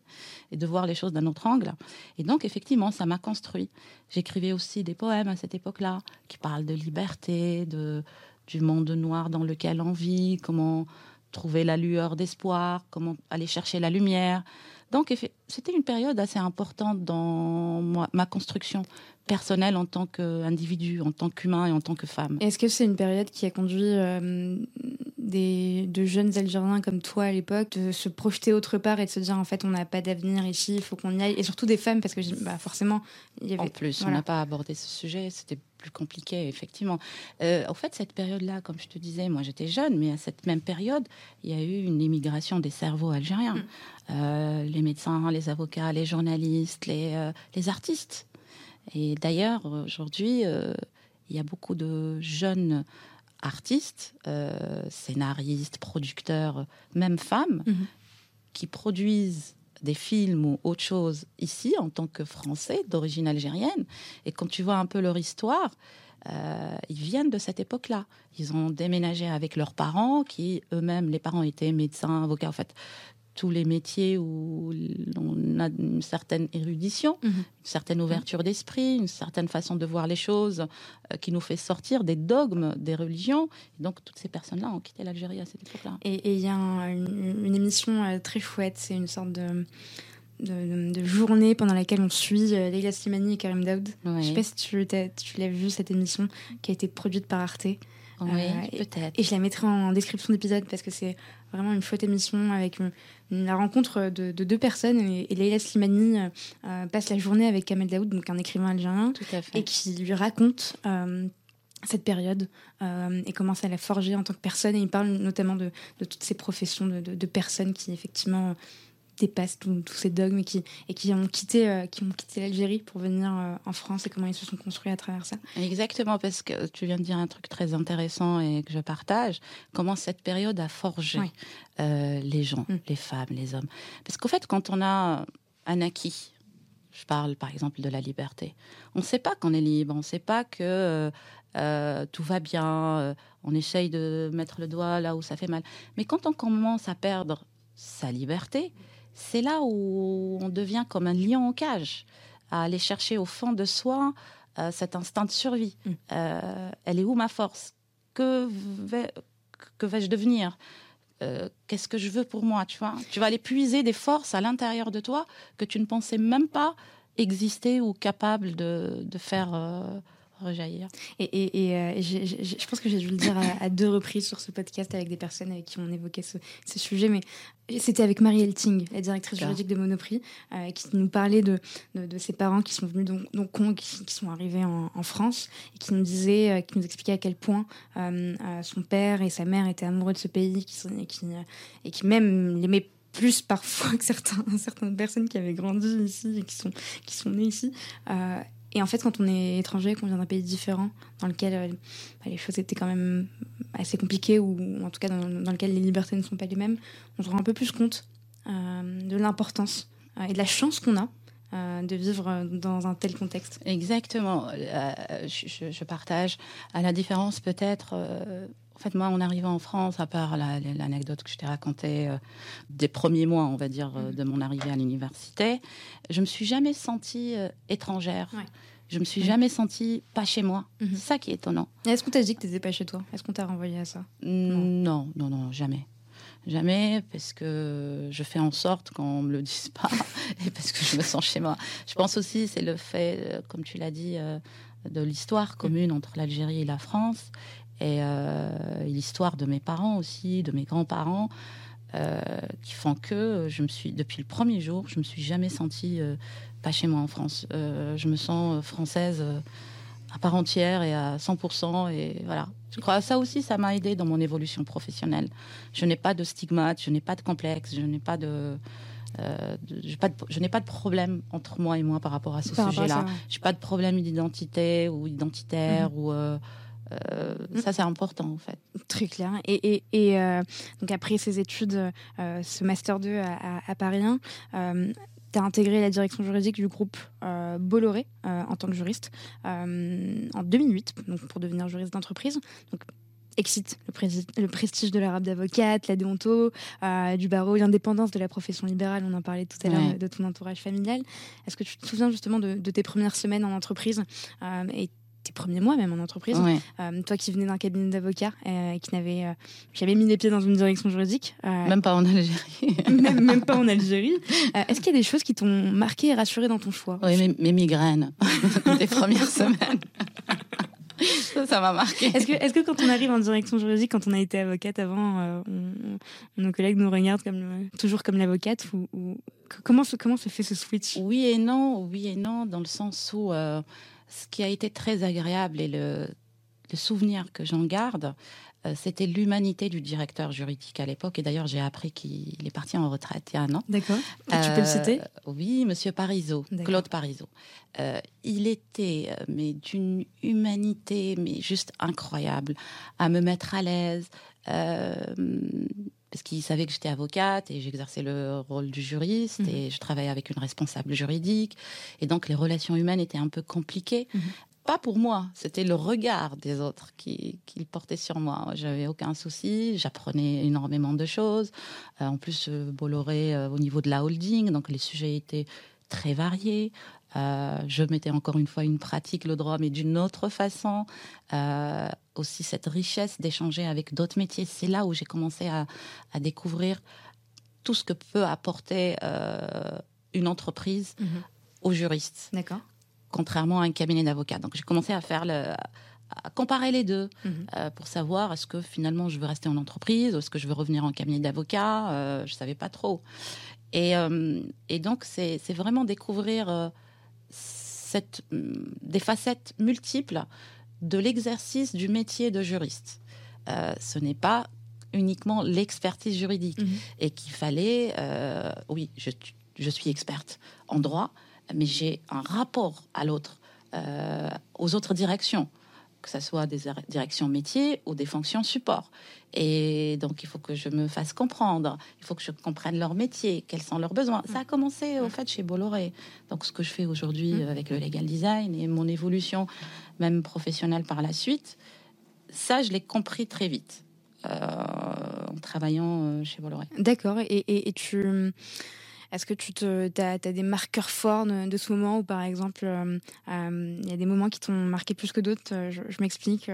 et de voir les choses d'un autre angle. Et donc, effectivement, ça m'a construit. J'écrivais aussi des poèmes à cette époque-là qui parlent de liberté, de, du monde noir dans lequel on vit, comment trouver la lueur d'espoir, comment aller chercher la lumière. Donc c'était une période assez importante dans ma construction personnelle en tant qu'individu, en tant qu'humain et en tant que femme. Est-ce que c'est une période qui a conduit euh, des, de jeunes Algériens comme toi à l'époque de se projeter autre part et de se dire en fait on n'a pas d'avenir ici, il faut qu'on y aille Et surtout des femmes parce que bah, forcément il y avait... En plus, on n'a pas abordé ce sujet, c'était plus compliqué, effectivement. Euh, en fait, cette période-là, comme je te disais, moi j'étais jeune, mais à cette même période, il y a eu une émigration des cerveaux algériens. Mm. Euh, les médecins, les avocats, les journalistes, les, euh, les artistes. Et d'ailleurs, aujourd'hui, il y a beaucoup de jeunes artistes, scénaristes, producteurs, même femmes, mm-hmm. qui produisent des films ou autre chose ici en tant que Français d'origine algérienne. Et quand tu vois un peu leur histoire, euh, ils viennent de cette époque-là. Ils ont déménagé avec leurs parents, qui eux-mêmes, les parents étaient médecins, avocats. En fait, tous les métiers où on a une certaine érudition, mhm. une certaine ouverture d'esprit, une certaine façon de voir les choses euh, qui nous fait sortir des dogmes des religions. Et donc toutes ces personnes-là ont quitté l'Algérie à cette époque-là. Et il y a une, émission euh, très chouette, c'est une sorte de, de, journée pendant laquelle on suit euh, Leila Slimani et Karim Daoud. Je ne sais pas si tu, tu l'as vu cette émission qui a été produite par Arte. Oui, peut-être. Et, je la mettrai en description d'épisode parce que c'est vraiment une chouette émission avec la rencontre de, deux personnes. Et, Leila Slimani euh, passe la journée avec Kamel Daoud, donc un écrivain algérien, et qui lui raconte euh, cette période euh, et comment ça l'a forgé en tant que personne. Et il parle notamment de, toutes ces professions de, personnes qui, effectivement, dépassent tous ces dogmes et qui, et qui ont quitté, euh, qui ont quitté l'Algérie pour venir euh, en France et comment ils se sont construits à travers ça. Exactement, parce que tu viens de dire un truc très intéressant et que je partage, comment cette période a forgé euh, les gens, mm. les femmes, les hommes. Parce qu'au fait, quand on a un acquis, je parle par exemple de la liberté, on ne sait pas qu'on est libre, on ne sait pas que... tout va bien, on essaye de mettre le doigt là où ça fait mal. Mais quand on commence à perdre sa liberté, c'est là où on devient comme un lion en cage, à aller chercher au fond de soi euh, cet instinct de survie. Mm. Euh, elle est où ma force? Que, vais, que vais-je devenir? Euh, Qu'est-ce que je veux pour moi Tu vois? Tu vas aller puiser des forces à l'intérieur de toi que tu ne pensais même pas exister ou capable de, de faire rejaillir. Et, et, euh, je pense que j'ai dû le dire à, deux reprises sur ce podcast avec des personnes avec qui on évoquait ce, sujet, mais c'était avec Marie Elting, la directrice juridique de Monoprix, euh, qui nous parlait de, de, ses parents qui sont venus donc, donc qui, qui, sont arrivés en, France et qui nous disait, euh, qui nous expliquait à quel point son père et sa mère étaient amoureux de ce pays qui, et, qui, et qui même l'aimaient plus parfois que certains, certaines personnes qui avaient grandi ici et qui sont, qui sont nées ici. Et en fait, quand on est étranger, qu'on vient d'un pays différent, dans lequel euh, bah, les choses étaient quand même assez compliquées, ou en tout cas dans, lequel les libertés ne sont pas les mêmes, on se rend un peu plus compte euh, de l'importance euh, et de la chance qu'on a de vivre dans un tel contexte. Exactement. Je, je, partage. À la différence peut-être en fait, moi, en arrivant en France, à part l'anecdote que je t'ai racontée euh, des premiers mois, on va dire, euh, de mon arrivée à l'université, je me suis jamais sentie euh, étrangère. Je me suis jamais sentie pas chez moi. Mhm. C'est ça qui est étonnant. Est-ce qu'on t'a dit que tu n'étais pas chez toi? Est-ce qu'on t'a renvoyé à ça? Non. non, non, jamais. Jamais, parce que je fais en sorte qu'on me le dise pas et parce que je me sens chez moi. Je pense aussi, c'est le fait, comme tu l'as dit, de l'histoire commune entre l'Algérie et la France et euh, l'histoire de mes parents aussi, de mes grands-parents, euh, qui font que je me suis, depuis le premier jour, je me suis jamais sentie euh, pas chez moi en France. je me sens française à part entière et à 100%. Et voilà. Je crois que ça aussi, ça m'a aidé dans mon évolution professionnelle. Je n'ai pas de stigmate, je n'ai pas de complexe, je n'ai pas de. je n'ai pas de problème entre moi et moi par rapport à ce sujet-là. Je n'ai pas de problème d'identité ou identitaire mhm. ou euh, ça, c'est important, en fait. Très clair. Et, et, euh, donc, après ces études, euh, ce Master 2 à, Paris 1, tu as intégré la direction juridique du groupe Bolloré en tant que juriste en 2008, donc pour devenir juriste d'entreprise. Donc, excite le, le, prestige de l'arabe d'avocate, la déonto, du barreau, l'indépendance de la profession libérale. On en parlait tout à l'heure de ton entourage familial. Est-ce que tu te souviens justement de, de tes premières semaines en entreprise et tes premiers mois même en entreprise. Euh, toi qui venais d'un cabinet d'avocat, euh, qui n'avait euh, jamais mis les pieds dans une direction juridique. même pas en Algérie. même, pas en Algérie. Est-ce qu'il y a des choses qui t'ont marqué et rassuré dans ton choix? Oui, mes, migraines des premières semaines. ça, m'a marqué. Est-ce que, est que quand on arrive en direction juridique, quand on a été avocate avant, nos collègues nous regardent comme, toujours comme l'avocate ou, comment, se, comment se fait ce switch? Oui et non, oui et non, dans le sens où ce qui a été très agréable et le, souvenir que j'en garde, euh, c'était l'humanité du directeur juridique à l'époque. Et d'ailleurs, j'ai appris qu'il est parti en retraite il y a un an. D'accord. tu peux le citer? Euh, Oui, Monsieur Parisot, Claude Parisot. Euh, il était mais d'une humanité mais juste incroyable, à me mettre à l'aise parce qu'il savait que j'étais avocate et j'exerçais le rôle du juriste mhm. et je travaillais avec une responsable juridique. Et donc les relations humaines étaient un peu compliquées. Mhm. Pas pour moi, c'était le regard des autres qui, qui portait sur moi. J'avais aucun souci, j'apprenais énormément de choses. Euh, en plus, euh, Bolloré euh, au niveau de la holding, donc les sujets étaient très variés. Euh, je mettais encore une fois une pratique, le droit, mais d'une autre façon. Euh, aussi cette richesse d'échanger avec d'autres métiers. C'est là où j'ai commencé à, découvrir tout ce que peut apporter euh, une entreprise mhm. aux juristes. D'accord. Contrairement à un cabinet d'avocats. Donc j'ai commencé à faire le, à comparer les deux mhm. pour savoir est-ce que finalement je veux rester en entreprise, ou est-ce que je veux revenir en cabinet d'avocat. je savais pas trop. Et, et donc c'est vraiment découvrir cette, mm, des facettes multiples de l'exercice du métier de juriste. Euh, ce n'est pas uniquement l'expertise juridique Mhm. et qu'il fallait, euh, oui, je, je suis experte en droit, mais j'ai un rapport à l'autre, euh, aux autres directions, que ce soit des directions métiers ou des fonctions support. Et donc, il faut que je me fasse comprendre, il faut que je comprenne leur métier, quels sont leurs besoins. Ça a commencé, au fait, chez Bolloré. Donc, ce que je fais aujourd'hui Mm. avec le legal design et mon évolution, même professionnelle par la suite, ça, je l'ai compris très vite euh, en travaillant euh, chez Bolloré. D'accord. Et, et, et tu. Est-ce que tu te, as, des marqueurs forts de, de, ce moment où, par exemple, euh, euh, il y a des moments qui t'ont marqué plus que d'autres euh, Je, je m'explique.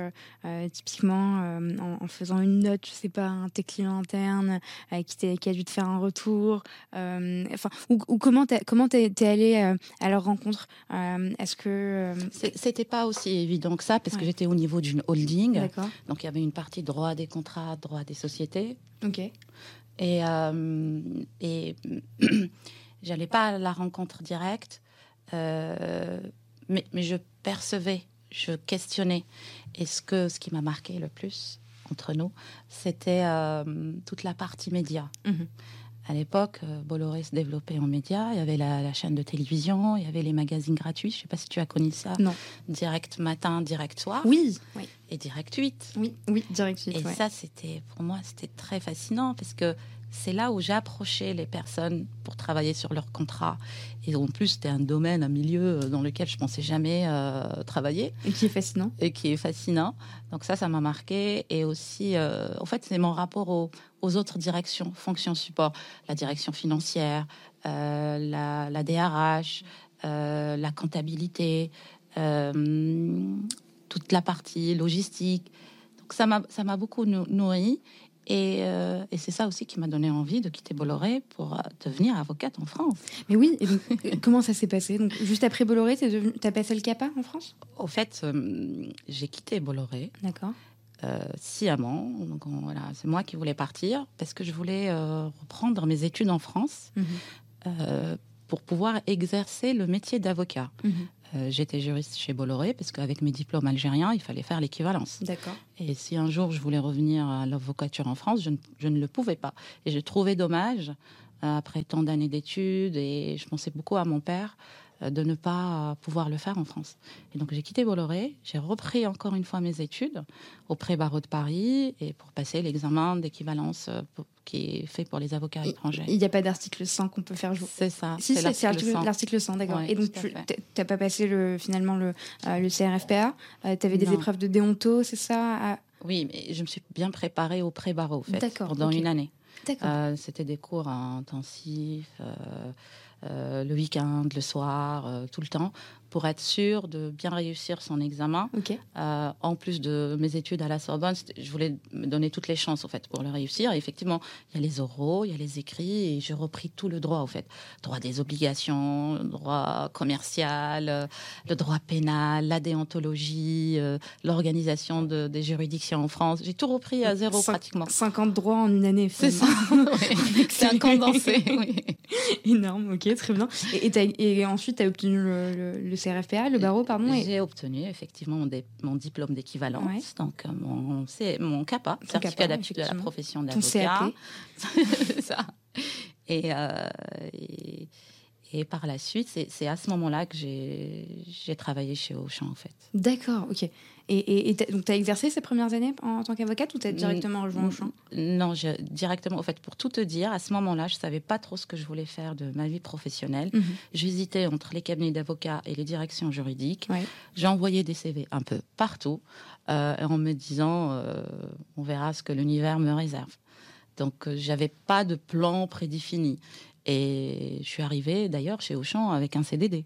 typiquement, en, en, faisant une note, je sais pas, un tes clients interne euh, qui, qui, a dû te faire un retour. Enfin, ou, ou, comment t'es comment es allé à leur rencontre Est-ce que c'était pas aussi évident que ça parce ouais. que j'étais au niveau d'une holding. Donc il y avait une partie droit des contrats, droit des sociétés. Ok. Et, euh, et j'allais pas à la rencontre directe, euh, mais, mais, je percevais, je questionnais. Et ce, que, ce qui m'a marqué le plus entre nous, c'était euh, toute la partie média. Mm -hmm. À l'époque, Bolloré se développait en médias. Il y avait la, la, chaîne de télévision, il y avait les magazines gratuits. Je ne sais pas si tu as connu ça. Non. Direct matin, direct soir. Oui. oui. Et direct 8. Oui, oui, direct 8. Et ouais. ça, c'était pour moi, c'était très fascinant parce que c'est là où j'approchais les personnes pour travailler sur leur contrat. Et en plus, c'était un domaine, un milieu dans lequel je pensais jamais euh, travailler. Et qui est fascinant. Et qui est fascinant. Donc ça, ça m'a marqué. Et aussi, euh, en fait, c'est mon rapport aux, aux, autres directions, fonctions support, la direction financière, euh, la, la, DRH, euh, la comptabilité, euh, toute la partie logistique. Donc ça m'a beaucoup nourri. Et, euh, et c'est ça aussi qui m'a donné envie de quitter Bolloré pour euh, devenir avocate en France. Mais oui, et donc, comment ça s'est passé? Donc, Juste après Bolloré, tu as passé le CAPA en France? Au fait, euh, j'ai quitté Bolloré. D'accord. Euh, sciemment. Donc on, voilà, c'est moi qui voulais partir parce que je voulais euh, reprendre mes études en France mm -hmm. pour pouvoir exercer le métier d'avocat. -hmm. Euh, j'étais juriste chez Bolloré parce qu'avec mes diplômes algériens, il fallait faire l'équivalence. D'accord. Et si un jour je voulais revenir à l'avocature en France, je ne, je ne, le pouvais pas. Et je trouvais dommage, euh, après tant d'années d'études, et je pensais beaucoup à mon père, de ne pas pouvoir le faire en France. Et donc j'ai quitté Bolloré, j'ai repris encore une fois mes études au pré-barreau de Paris et pour passer l'examen d'équivalence qui est fait pour les avocats étrangers. Il n'y a pas d'article 100 qu'on peut faire jouer. C'est ça. Si, c'est l'article 100, d'accord. Ouais, et donc, tu n'as pas passé le, finalement le, euh, le CRFPA euh, Tu avais des non. épreuves de déonto, c'est ça à... Oui, mais je me suis bien préparée au pré-barreau, en fait, pendant okay. une année. Euh, C'était des cours intensifs, euh, le week-end, le soir, euh, tout le temps, pour être sûr de bien réussir son examen. Okay. Euh, en plus de mes études à la Sorbonne, je voulais me donner toutes les chances, en fait, pour le réussir. Et effectivement, il y a les oraux, il y a les écrits, et j'ai repris tout le droit, en fait. Droit des obligations, droit commercial, euh, le droit pénal, la déontologie, euh, l'organisation de, des juridictions en France. J'ai tout repris à zéro, Cin pratiquement. 50 droits en une année. C'est ça. C'est un condensé. oui. Énorme, ok, très bien. Et, et, et ensuite, tu as obtenu le, le, le, CRFPA, le barreau, pardon et... J'ai obtenu effectivement mon, mon diplôme d'équivalence, ouais. donc mon, mon CAPA, Ton certificat d'aptitude à la profession d'avocat. Ça. Et, euh, et, et, par la suite, c'est à ce moment-là que j'ai travaillé chez Auchan, en fait. D'accord, ok. Et, et, donc, tu as exercé ces premières années en, tant qu'avocate ou tu as directement rejoint Auchan? Non, je, directement. En fait, pour tout te dire, à ce moment-là, je ne savais pas trop ce que je voulais faire de ma vie professionnelle. Mm -hmm. J'hésitais entre les cabinets d'avocats et les directions juridiques. Ouais. J'envoyais des CV un peu partout euh, en me disant euh, on verra ce que l'univers me réserve. Donc, euh, j'avais pas de plan prédéfini. Et je suis arrivée d'ailleurs chez Auchan avec un CDD.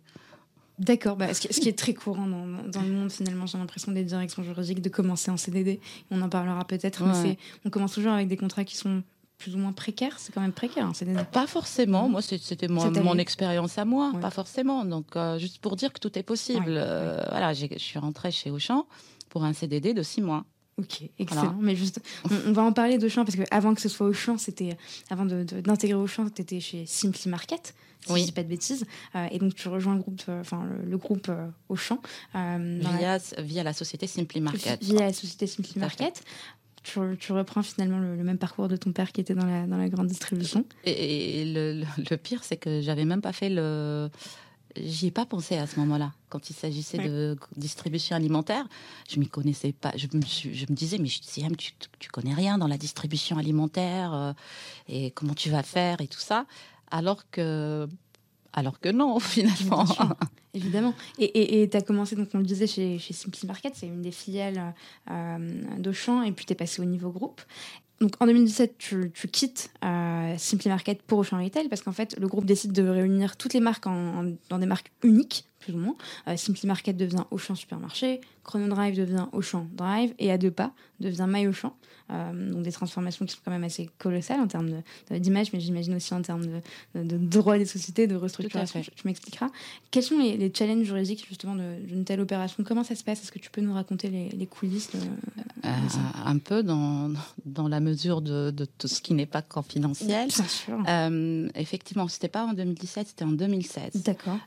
D'accord, bah, ce, qui, est très courant dans, dans le monde finalement, j'ai l'impression des directions juridiques de commencer en CDD. On en parlera peut-être, ouais. mais on commence toujours avec des contrats qui sont plus ou moins précaires. C'est quand même précaire un CDD. Pas forcément. Moi, c'était mon, mon expérience à moi, ouais. pas forcément. Donc, euh, juste pour dire que tout est possible. Ouais. Euh, voilà, je suis rentrée chez Auchan pour un CDD de six mois. Ok, excellent. Voilà. Mais juste, on, on, va en parler d'Auchan parce que avant que ce soit Auchan, c'était avant d'intégrer de, de, Auchan, tu étais chez Simply Market, si oui. je dis pas de bêtises. Euh, et donc tu rejoins le groupe, enfin le, le, groupe euh, Auchan via, la... via la société Simply Market. Via la société Simply Market. tu, tu, reprends finalement le, même parcours de ton père qui était dans la, dans la grande distribution. Et, le, le, pire, c'est que j'avais même pas fait le. J'y ai pas pensé à ce moment-là. Quand il s'agissait de distribution alimentaire, je m'y connaissais pas. Je me, je me disais, mais Siam, tu, tu connais rien dans la distribution alimentaire euh, et comment tu vas faire et tout ça. Alors que alors que non, finalement. Évidemment. Et tu as commencé, donc on le disait, chez, chez Simply Market, c'est une des filiales euh, d'Auchan, et puis tu es passé au niveau groupe. Donc en 2017, tu, quittes euh, Simply Market pour Auchan Retail parce qu'en fait, le groupe décide de réunir toutes les marques dans des marques uniques, plus ou moins. Euh, Simply Market devient Auchan Supermarché, Chrono Drive devient Auchan Drive et à deux pas devient My Auchan. Euh, donc des transformations qui sont quand même assez colossales en termes d'image, mais j'imagine aussi en termes de, de, droit des sociétés, de restructuration. Tu, m'expliqueras. Quels sont les, challenges juridiques justement d'une telle opération? Comment ça se passe? Est-ce que tu peux nous raconter les, coulisses euh, Un peu dans, dans la mesure de, tout ce qui n'est pas confidentiel. Bien sûr. Effectivement, c'était pas en 2017, c'était en 2016. D'accord.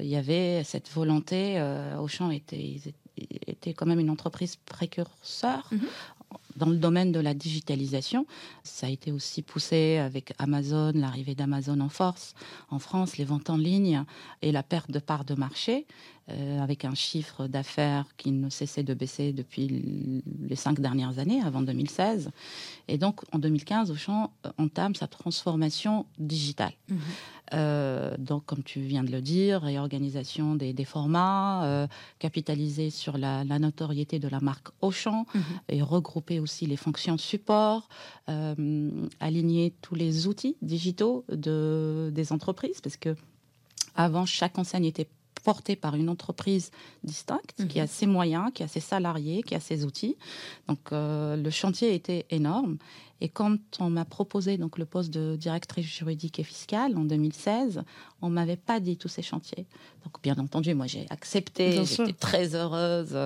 Il y avait cette volonté. Auchan était, était quand même une entreprise précurseur. Mhm dans le domaine de la digitalisation. Ça a été aussi poussé avec Amazon, l'arrivée d'Amazon en force en France, les ventes en ligne et la perte de parts de marché, euh, avec un chiffre d'affaires qui ne cessait de baisser depuis les cinq dernières années, avant 2016. Et donc, en 2015, Auchan entame sa transformation digitale. Mmh. Euh, donc, comme tu viens de le dire, réorganisation des, des formats, euh, capitaliser sur la, notoriété de la marque Auchan mmh. et regrouper aussi les fonctions support, euh, aligner tous les outils digitaux de, des entreprises, parce que avant, chaque enseigne était portée par une entreprise distincte qui a mhm. ses moyens, qui a ses salariés, qui a ses outils. Donc euh, le chantier était énorme. Et quand on m'a proposé donc le poste de directrice juridique et fiscale en 2016, on m'avait pas dit tous ces chantiers. Donc bien entendu, moi j'ai accepté, j'étais très heureuse,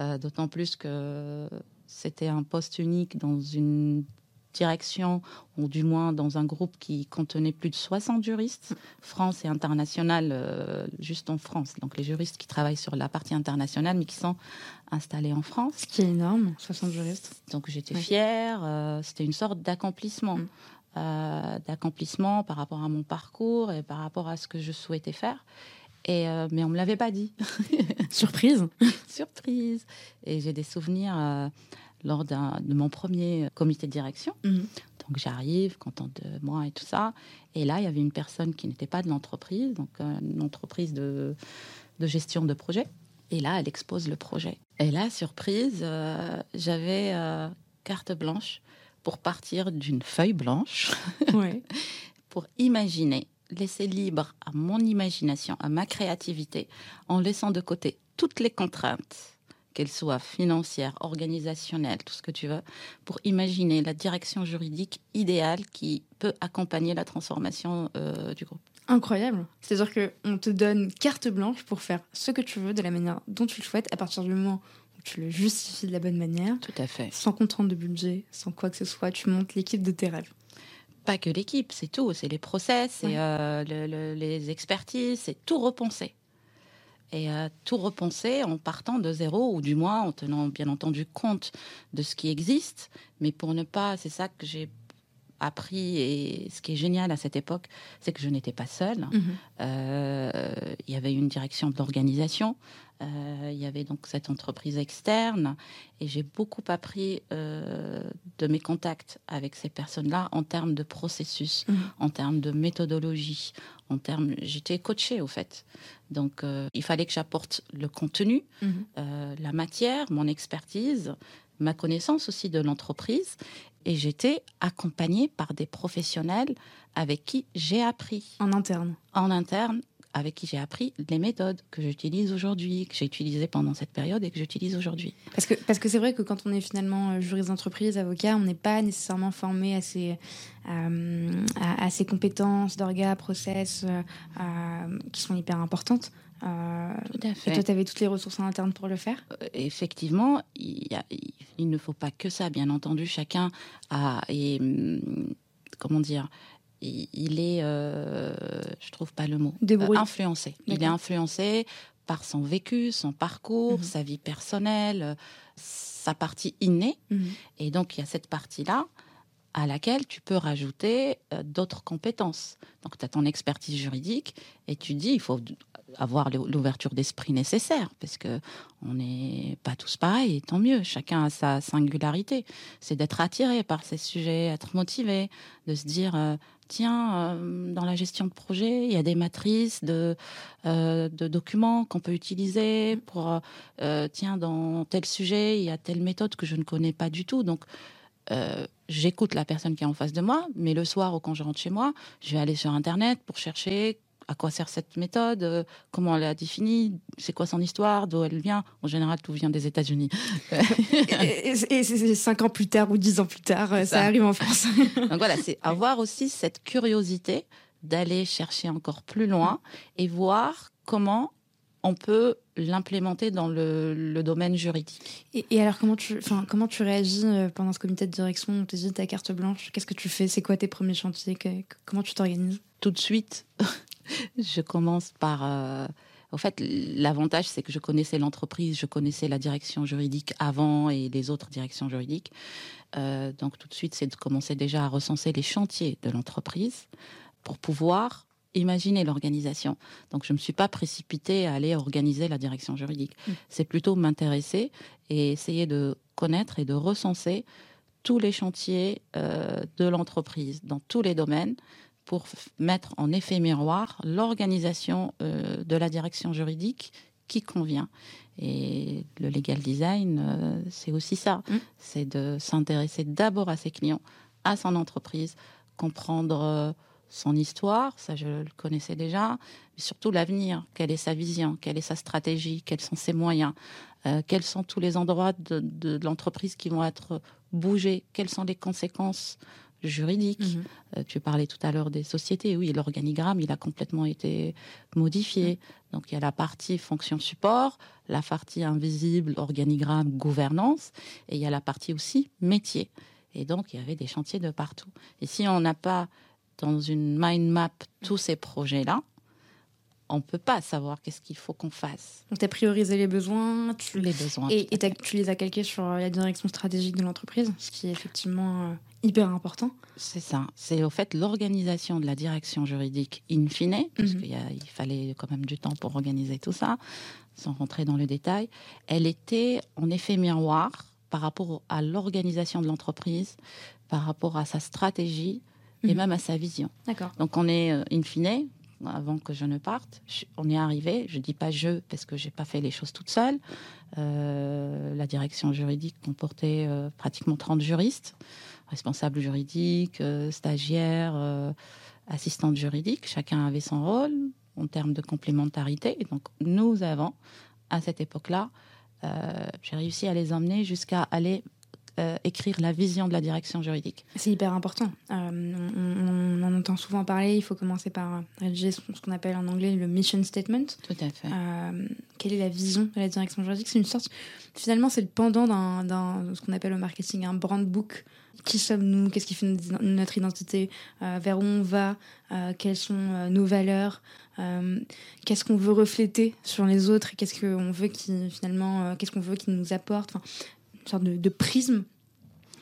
euh, d'autant plus que c'était un poste unique dans une direction, ou du moins dans un groupe qui contenait plus de 60 juristes, France et international, euh, juste en France. Donc les juristes qui travaillent sur la partie internationale, mais qui sont installés en France. Ce qui est énorme, 60 juristes. Donc j'étais fière, euh, c'était une sorte d'accomplissement. Mm. Euh, d'accomplissement par rapport à mon parcours et par rapport à ce que je souhaitais faire. Et mais on me l'avait pas dit. Surprise. Surprise. Et j'ai des souvenirs lors de mon premier comité de direction. Mhm. Donc j'arrive, contente de moi et tout ça. Et là, il y avait une personne qui n'était pas de l'entreprise, donc une entreprise de, gestion de projet. Et là, elle expose le projet. Et là, surprise, euh, j'avais euh, carte blanche pour partir d'une feuille blanche, pour imaginer, laisser libre à mon imagination, à ma créativité, en laissant de côté toutes les contraintes qu'elle soit financière, organisationnelle, tout ce que tu veux, pour imaginer la direction juridique idéale qui peut accompagner la transformation euh, du groupe. Incroyable. C'est-à-dire qu'on te donne carte blanche pour faire ce que tu veux de la manière dont tu le souhaites à partir du moment où tu le justifies de la bonne manière. Tout à fait. Sans contrainte de budget, sans quoi que ce soit, tu montes l'équipe de tes rêves pas que l'équipe, c'est tout, c'est les process, c'est euh, les expertises, c'est tout repensé et à tout repenser en partant de zéro, ou du moins en tenant bien entendu compte de ce qui existe, mais pour ne pas, c'est ça que j'ai appris et ce qui est génial à cette époque, c'est que je n'étais pas seule. Mhm. Euh, il y avait une direction d'organisation, euh, il y avait donc cette entreprise externe et j'ai beaucoup appris euh, de mes contacts avec ces personnes-là en termes de processus, mhm. en termes de méthodologie, en termes. J'étais coachée au fait, donc il fallait que j'apporte le contenu, mhm. la matière, mon expertise, ma connaissance aussi de l'entreprise et j'étais accompagnée par des professionnels avec qui j'ai appris. En interne En interne, avec qui j'ai appris les méthodes que j'utilise aujourd'hui, que j'ai utilisées pendant cette période et que j'utilise aujourd'hui. Parce que parce que c'est vrai que quand on est finalement euh, juriste d'entreprise, avocat, on n'est pas nécessairement formé à ces, euh, à, ces compétences d'orga, process euh, qui sont hyper importantes. Euh, Tout à fait. Et toi, tu avais toutes les ressources en interne pour le faire? Euh, Effectivement, il, il, ne faut pas que ça, bien entendu. Chacun a. Et, hum, comment dire il, est, euh, je trouve pas le mot, influencé. Il est influencé par son vécu, son parcours, mhm. sa vie personnelle, sa partie innée. Mhm. Et donc, il y a cette partie-là à laquelle tu peux rajouter euh, d'autres compétences. Donc, tu as ton expertise juridique et tu dis, il faut avoir l'ou- l'ouverture d'esprit nécessaire parce que on n'est pas tous pareils, et tant mieux. Chacun a sa singularité. C'est d'être attiré par ces sujets, être motivé, de se dire, euh, tiens, euh, dans la gestion de projet, il y a des matrices de, de documents qu'on peut utiliser pour, tiens, dans tel sujet, il y a telle méthode que je ne connais pas du tout. Donc, euh, j'écoute la personne qui est en face de moi, mais le soir ou quand je rentre chez moi, je vais aller sur Internet pour chercher à quoi sert cette méthode, euh, comment elle a définie, c'est quoi son histoire, d'où elle vient. En général, tout vient des États-Unis. Et, et- cinq ans plus tard ou dix ans plus tard, euh, ça ça. arrive en France. Donc voilà, c'est avoir aussi cette curiosité d'aller chercher encore plus loin et voir comment on peut l'implémenter dans le, le domaine juridique. Et, et alors, comment tu, comment tu réagis euh, pendant ce comité de direction On te dit ta carte blanche, qu'est-ce que tu fais? C'est quoi tes premiers chantiers? Que- Comment tu t'organises? Tout de suite, je commence par... euh, au fait, l'avantage, c'est que je connaissais l'entreprise, je connaissais la direction juridique avant et les autres directions juridiques. Euh, donc tout de suite, c'est de commencer déjà à recenser les chantiers de l'entreprise pour pouvoir imaginer l'organisation. Donc je ne me suis pas précipitée à aller organiser la direction juridique. Mm. C'est plutôt m'intéresser et essayer de connaître et de recenser tous les chantiers euh, de l'entreprise dans tous les domaines pour mettre en effet miroir l'organisation euh, de la direction juridique qui convient. Et le legal design, euh, c'est aussi ça. Mm. C'est de s'intéresser d'abord à ses clients, à son entreprise, comprendre son histoire, ça je le connaissais déjà, mais surtout l'avenir, quelle est sa vision, quelle est sa stratégie, quels sont ses moyens, euh, quels sont tous les endroits de, de- de l'entreprise qui vont être bougés, quelles sont les conséquences juridiques. Mhm. Euh, tu parlais tout à l'heure des sociétés. Oui, l'organigramme, il a complètement été modifié. Donc, il y a la partie fonction support, la partie invisible, organigramme, gouvernance, et il y a la partie aussi métier. Et donc, il y avait des chantiers de partout. Et si on n'a pas dans une mind map tous ces projets-là, on peut pas savoir qu'est-ce qu'il faut qu'on fasse. Donc, tu as priorisé les besoins, tu, Les besoins. et, tu les as calqués sur euh, la direction stratégique de l'entreprise, ce qui est effectivement euh, hyper important. C'est ça. C'est au fait l'organisation de la direction juridique in fine, parce Mhm. qu'il fallait quand même du temps pour organiser tout ça, sans rentrer dans le détail. Elle était en effet miroir par rapport à l'organisation de l'entreprise, par rapport à sa stratégie et Mhm. même à sa vision. D'accord. Donc on est euh, in fine, avant que je ne parte, je- on est arrivé. Je dis pas je parce que j'ai pas fait les choses toute seule. Euh, la direction juridique comportait euh, pratiquement 30 juristes, responsables juridiques, euh, stagiaires, assistantes juridiques. Chacun avait son rôle en termes de complémentarité. Et donc nous avons, à cette époque-là, j'ai réussi à les emmener jusqu'à aller euh, écrire la vision de la direction juridique. C'est hyper important. Euh, on, on en entend souvent parler. Il faut commencer par rédiger ce qu'on appelle en anglais le mission statement. Tout à fait. Euh, quelle est la vision de la direction juridique? C'est une sorte. Finalement, c'est le pendant d'un, d'un- ce qu'on appelle au marketing un brand book. Qui sommes-nous? Qu'est-ce qui fait notre- identité? Vers où on va? Quelles sont nos valeurs? Euh, Qu'est-ce qu'on veut refléter sur les autres? Qu'est-ce qu'on veut qui finalement euh, Qu'est-ce qu'on veut qui nous apporte? Enfin, sorte de, de prisme.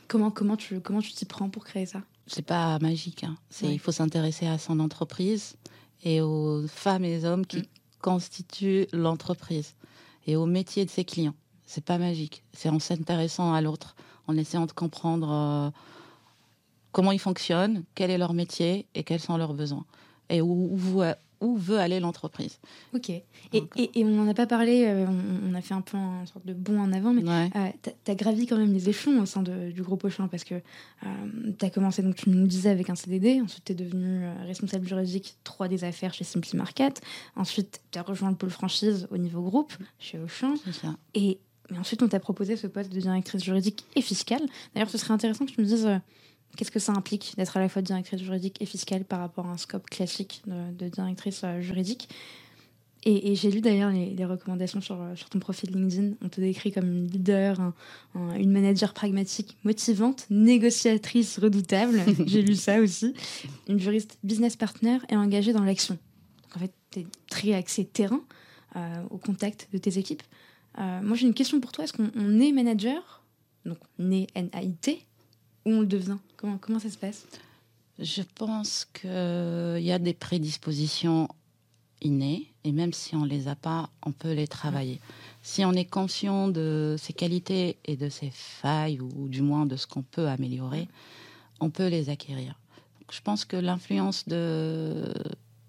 Comment comment tu comment tu t'y prends pour créer ça? C'est pas magique. hein. C'est, Ouais. Il faut s'intéresser à son entreprise et aux femmes et aux hommes qui Mm. constituent l'entreprise et au métier de ses clients. C'est pas magique. C'est en s'intéressant à l'autre, en essayant de comprendre euh, comment ils fonctionnent, quel est leur métier et quels sont leurs besoins et où, où, où veut aller l'entreprise. Ok. Et, et, et on n'en a pas parlé. euh, on, on a fait un peu une sorte de bond en avant, mais Ouais. Euh, t'as- T'as gravi quand même les échelons au sein de- du groupe Auchan parce que euh, t'as commencé, donc tu nous disais, avec un CDD. Ensuite, t'es devenu euh, responsable juridique 3 des affaires chez Simply Market. Ensuite, t'as rejoint le pôle franchise au niveau groupe chez Auchan. Ça. Et, et ensuite, on t'a proposé ce poste de directrice juridique et fiscale. D'ailleurs, ce serait intéressant que tu me dises euh, qu'est-ce que ça implique d'être à la fois directrice juridique et fiscale par rapport à un scope classique de, de directrice euh, juridique? Et, et j'ai lu d'ailleurs les, les recommandations sur, euh, sur ton profil LinkedIn. On te décrit comme une leader, un- un- une manager pragmatique, motivante, négociatrice redoutable. j'ai lu ça aussi. Une juriste business partner et engagée dans l'action. En fait, tu es très axé terrain, euh, au contact de tes équipes. Euh, moi, j'ai une question pour toi. Est-ce qu'on on est manager? Donc né N-A-I-T, on le devient? Comment, comment ça se passe? Je pense qu'il y a des prédispositions innées, et même si on ne les a pas, on peut les travailler. Si on est conscient de ses qualités et de ses failles, ou, du moins de ce qu'on peut améliorer, on peut les acquérir. je pense que l'influence de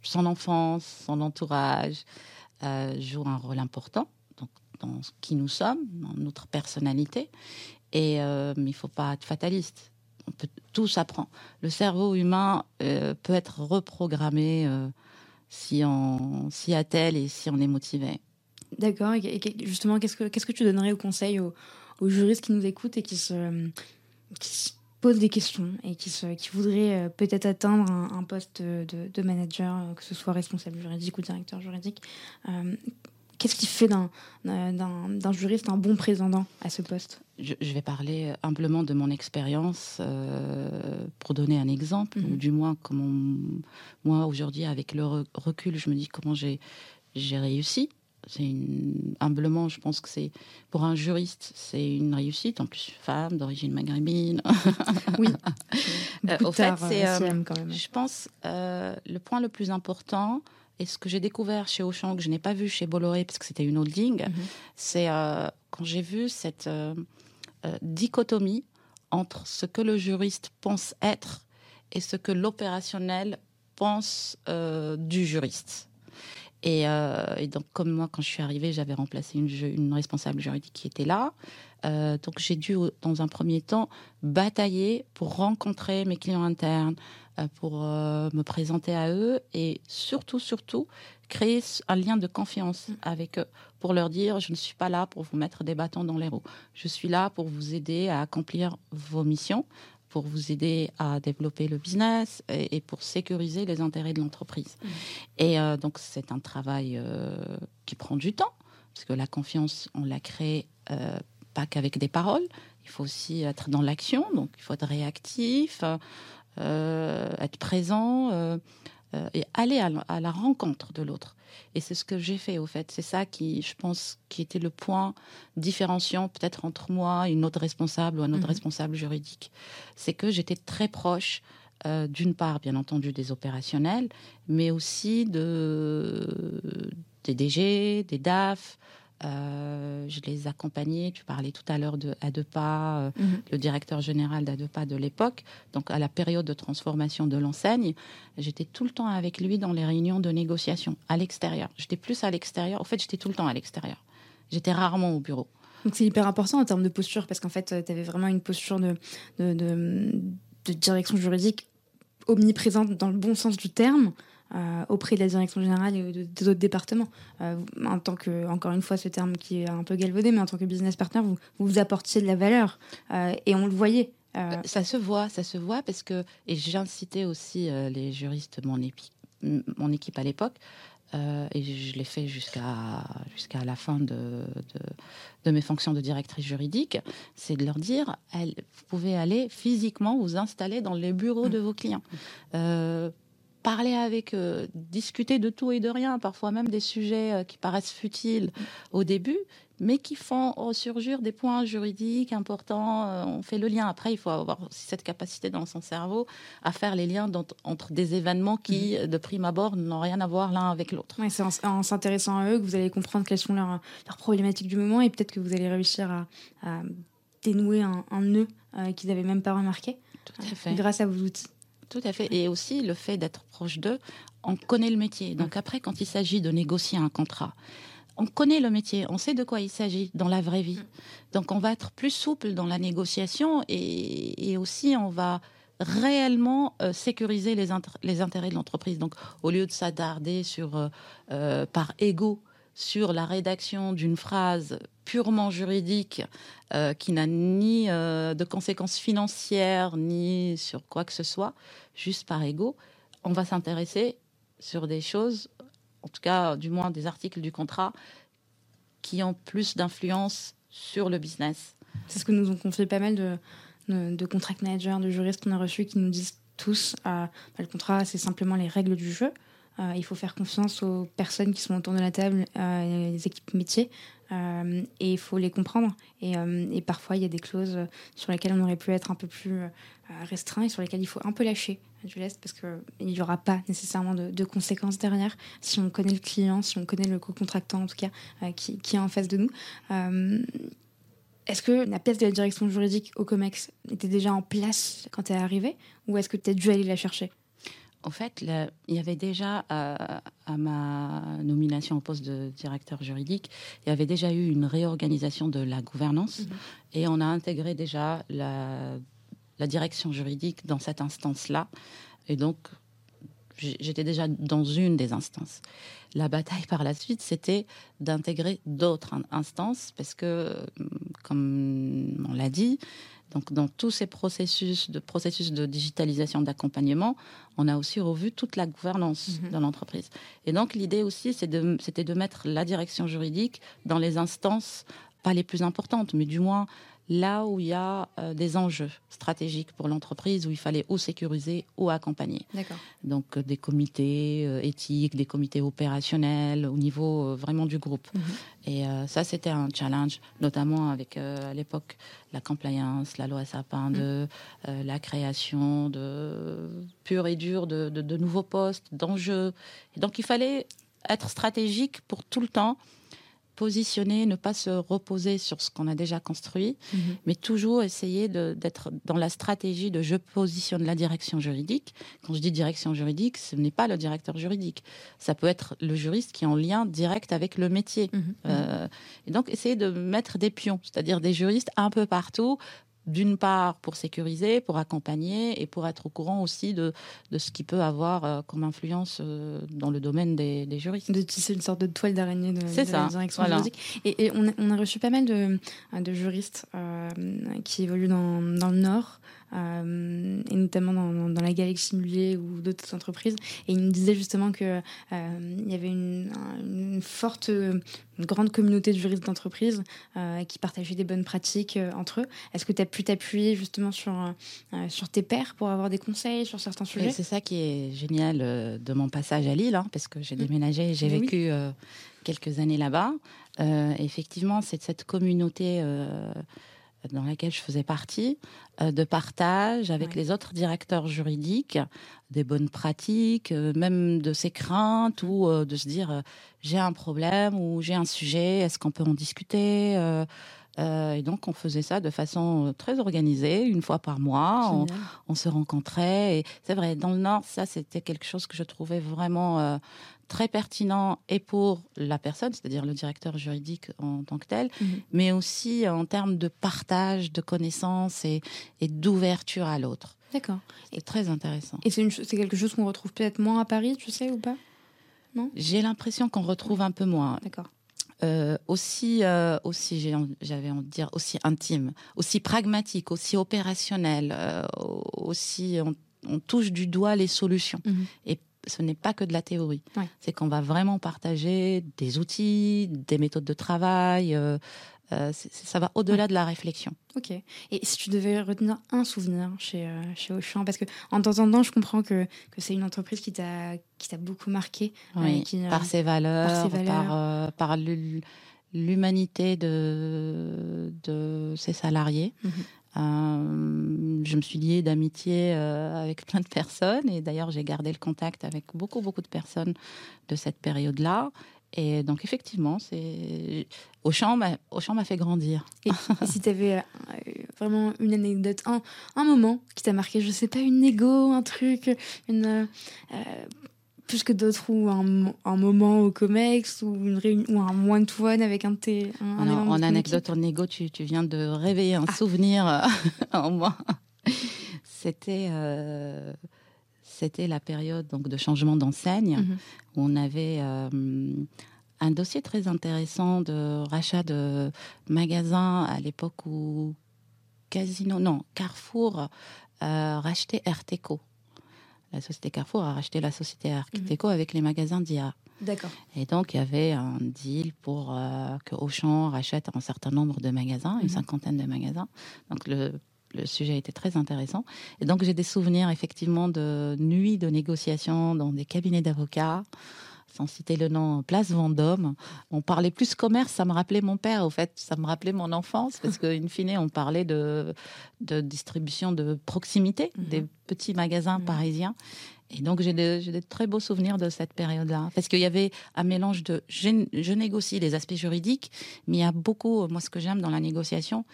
son enfance, son entourage, euh, joue un rôle important dans qui nous sommes, dans notre personnalité. Et euh, il ne faut pas être fataliste. On peut, tout s'apprend. Le cerveau humain euh, peut être reprogrammé si on s'y attelle et si on est motivé. D'accord. Et, justement, qu'est-ce que, qu'est-ce que tu donnerais au conseil aux, juristes qui nous écoutent et qui se, posent des questions et qui, voudraient peut-être atteindre un, poste de, manager, que ce soit responsable juridique ou directeur juridique Qu'est-ce qui fait d'un juriste un bon président à ce poste? Je, vais parler humblement de mon expérience euh, pour donner un exemple, ou mhm. du moins comment moi aujourd'hui avec le recul, je me dis comment j'ai réussi. C'est humblement, je pense que c'est pour un juriste, c'est une réussite. En plus, femme d'origine maghrébine. oui. Euh, au fait, c'est, euh, je pense, le point le plus important, et ce que j'ai découvert chez Auchan, que je n'ai pas vu chez Bolloré, parce que c'était une holding, mhm. c'est euh, quand j'ai vu cette euh, euh, dichotomie entre ce que le juriste pense être et ce que l'opérationnel pense du juriste. Et, donc, comme moi, quand je suis arrivée, j'avais remplacé une, une, responsable juridique qui était là. donc, j'ai dû, dans un premier temps, batailler pour rencontrer mes clients internes, pour euh, me présenter à eux et surtout, surtout, créer un lien de confiance mm. avec eux pour leur dire je ne suis pas là pour vous mettre des bâtons dans les roues. Je suis là pour vous aider à accomplir vos missions, pour vous aider à développer le business et, pour sécuriser les intérêts de l'entreprise. Mm. Et euh, donc c'est un travail qui prend du temps parce que la confiance, on la crée pas qu'avec des paroles. Il faut aussi être dans l'action, donc il faut être réactif. Euh, être présent euh, euh, et aller à, la rencontre de l'autre. Et c'est ce que j'ai fait au fait. C'est ça qui, je pense, qui était le point différenciant peut-être entre moi et une autre responsable ou un autre mhm. responsable juridique. C'est que j'étais très proche d'une part, bien entendu, des opérationnels, mais aussi de, des DG, des DAF, euh, je les accompagnais. Tu parlais tout à l'heure de Adepa, euh, mhm. le directeur général d'Adepa de l'époque. Donc, à la période de transformation de l'enseigne, j'étais tout le temps avec lui dans les réunions de négociation à l'extérieur. J'étais plus à l'extérieur. En fait, j'étais tout le temps à l'extérieur. J'étais rarement au bureau. Donc, c'est hyper important en termes de posture parce qu'en fait, tu avais vraiment une posture de, de, de direction juridique omniprésente dans le bon sens du terme. Euh, auprès de la direction générale et des autres départements. Euh, en tant que, encore une fois, ce terme qui est un peu galvaudé, mais en tant que business partner, vous vous, apportiez de la valeur euh, et on le voyait. Ça se voit, ça se voit parce que, et j'incitais aussi les juristes, mon, mon équipe à l'époque, et je l'ai fait jusqu'à jusqu'à la fin de, de, mes fonctions de directrice juridique, c'est de leur dire, vous pouvez aller physiquement vous installer dans les bureaux de vos clients parler avec eux, discuter de tout et de rien, parfois même des sujets euh, qui paraissent futiles au début, mais qui font ressurgir des points juridiques importants. Euh, on fait le lien. Après, il faut avoir aussi cette capacité dans son cerveau à faire les liens entre des événements qui, mhm. de prime abord, n'ont rien à voir l'un avec l'autre. c'est en, s'intéressant à eux que vous allez comprendre quelles sont leurs, problématiques du moment et peut-être que vous allez réussir à, dénouer un, nœud euh, qu'ils n'avaient même pas remarqué. Tout à fait. grâce à vos outils. Tout à fait. Et aussi le fait d'être proche d'eux, on connaît le métier. Donc après, quand il s'agit de négocier un contrat, on connaît le métier, on sait de quoi il s'agit dans la vraie vie. Donc on va être plus souple dans la négociation et, aussi on va réellement euh, sécuriser les, les, intérêts de l'entreprise. Donc au lieu de s'attarder sur euh, euh, par ego sur la rédaction d'une phrase purement juridique euh, qui n'a ni euh, de conséquences financières ni sur quoi que ce soit, juste par ego, on va s'intéresser sur des choses, en tout cas du moins des articles du contrat, qui ont plus d'influence sur le business. C'est ce que nous ont confié pas mal de, de, contract managers, de juristes qu'on a reçus qui nous disent tous, euh, bah, le contrat c'est simplement les règles du jeu. Il faut faire confiance aux personnes qui sont autour de la table, les équipes métiers, et il faut les comprendre. Et, parfois, il y a des clauses sur lesquelles on aurait pu être un peu plus restreint et sur lesquelles il faut un peu lâcher du lest parce qu'il n'y aura pas nécessairement de, conséquences derrière si on connaît le client, si on connaît le co-contractant en tout cas qui, est en face de nous. Est-ce que la pièce de la direction juridique au COMEX était déjà en place quand tu es arrivé ou est-ce que tu as dû aller la chercher? En fait, il y avait déjà, à, ma nomination au poste de directeur juridique, il y avait déjà eu une réorganisation de la gouvernance mhm. et on a intégré déjà la, la direction juridique dans cette instance-là. Et donc, j'étais déjà dans une des instances. La bataille par la suite, c'était d'intégrer d'autres instances parce que, comme on l'a dit, donc dans tous ces processus de processus de digitalisation d'accompagnement, on a aussi revu toute la gouvernance mhm. de l'entreprise. Et donc l'idée aussi, c'était de mettre la direction juridique dans les instances pas les plus importantes, mais du moins là où il y a euh, des enjeux stratégiques pour l'entreprise, où il fallait ou sécuriser ou accompagner. Donc euh, des comités euh, éthiques, des comités opérationnels au niveau vraiment du groupe. Mhm. Et ça, c'était un challenge, notamment avec à l'époque la compliance, la loi Sapin 2, mhm. la création de pur et dur de, de nouveaux postes, d'enjeux. Donc il fallait être stratégique pour tout le temps positionner, ne pas se reposer sur ce qu'on a déjà construit, mhm. mais toujours essayer d'être dans la stratégie de je positionne la direction juridique. Quand je dis direction juridique, ce n'est pas le directeur juridique. Ça peut être le juriste qui est en lien direct avec le métier. Mhm. Euh, et donc essayer de mettre des pions, c'est-à-dire des juristes un peu partout d'une part pour sécuriser, pour accompagner et pour être au courant aussi de, de ce qui peut avoir euh, comme influence euh, dans le domaine des, des, juristes. De tisser une sorte de toile d'araignée de, de ça, la direction juridique. Et, et on, a, on, a, reçu pas mal de, de juristes euh, qui évoluent dans, dans le Nord, euh, et notamment dans, dans, la Galaxie Simulée ou d'autres entreprises. Et il me disait justement qu'il euh, y avait une, une, forte, une grande communauté de juristes d'entreprise euh, qui partageaient des bonnes pratiques entre eux. Est-ce que tu as pu t'appuyer justement sur, sur tes pairs pour avoir des conseils sur certains sujets? C'est ça qui est génial de mon passage à Lille, hein, parce que j'ai mmh. déménagé, j'ai vécu quelques années là-bas. effectivement, c'est cette communauté dans laquelle je faisais partie, euh, de partage avec les autres directeurs juridiques, des bonnes pratiques, euh, même de ses craintes ou euh, de se dire j'ai un problème ou j'ai un sujet, est-ce qu'on peut en discuter et donc on faisait ça de façon très organisée, une fois par mois, on, on, se rencontrait. Et c'est vrai, dans le Nord, ça c'était quelque chose que je trouvais vraiment très pertinent et pour la personne, c'est-à-dire le directeur juridique en tant que tel, mhm. mais aussi en termes de partage de connaissances et, et d'ouverture à l'autre. D'accord. C'est très intéressant. Et c'est quelque chose qu'on retrouve peut-être moins à Paris, tu sais, ou pas? Non? J'ai l'impression qu'on retrouve un peu moins. D'accord. Euh, aussi, euh, aussi j'avais envie de dire, aussi intime, aussi pragmatique, aussi opérationnel, euh, aussi on, on, touche du doigt les solutions. Mhm. Et ce n'est pas que de la théorie. C'est qu'on va vraiment partager des outils, des méthodes de travail. Euh, euh, ça va au-delà de la réflexion. Ok. Et si tu devais retenir un souvenir chez, euh, chez Auchan, parce que en temps je comprends que, que c'est une entreprise qui t'a beaucoup marqué. par, ses valeurs, par par, l'humanité de, de ses salariés. Mhm. Euh, je me suis liée d'amitié euh, avec plein de personnes et d'ailleurs j'ai gardé le contact avec beaucoup beaucoup de personnes de cette période-là. Et donc effectivement, c'est Auchan m'a fait grandir. Et, si tu avais euh, vraiment une anecdote, un, un moment qui t'a marqué, je sais pas, une égo, un truc, une plus que d'autres ou un, un, moment au COMEX ou, une réunion, ou un one-to-one avec un thé. en anecdote, en égo, tu, tu, viens de réveiller un ah. souvenir euh, en moi. C'était euh, c'était la période donc de changement d'enseigne mhm. où on avait euh, un dossier très intéressant de rachat de magasins à l'époque où Casino, non, Carrefour rachetait RTCO la société Carrefour a racheté la société Arquiteco avec les magasins d'IA. D'accord. Et donc, il y avait un deal pour euh, que Auchan rachète un certain nombre de magasins, une mhm. cinquantaine de magasins. Donc, le le sujet était très intéressant. Et donc j'ai des souvenirs effectivement de nuits de négociations dans des cabinets d'avocats sans citer le nom, Place Vendôme. On parlait plus commerce, ça me rappelait mon père, au fait, ça me rappelait mon enfance, parce qu'in fine, on parlait de, de distribution de proximité, mhm. des petits magasins mhm. parisiens. Et donc, j'ai des, très beaux souvenirs de cette période-là. Parce qu'il y avait un mélange de. Je, négocie les aspects juridiques, mais il y a beaucoup. Moi, ce que j'aime dans la négociation,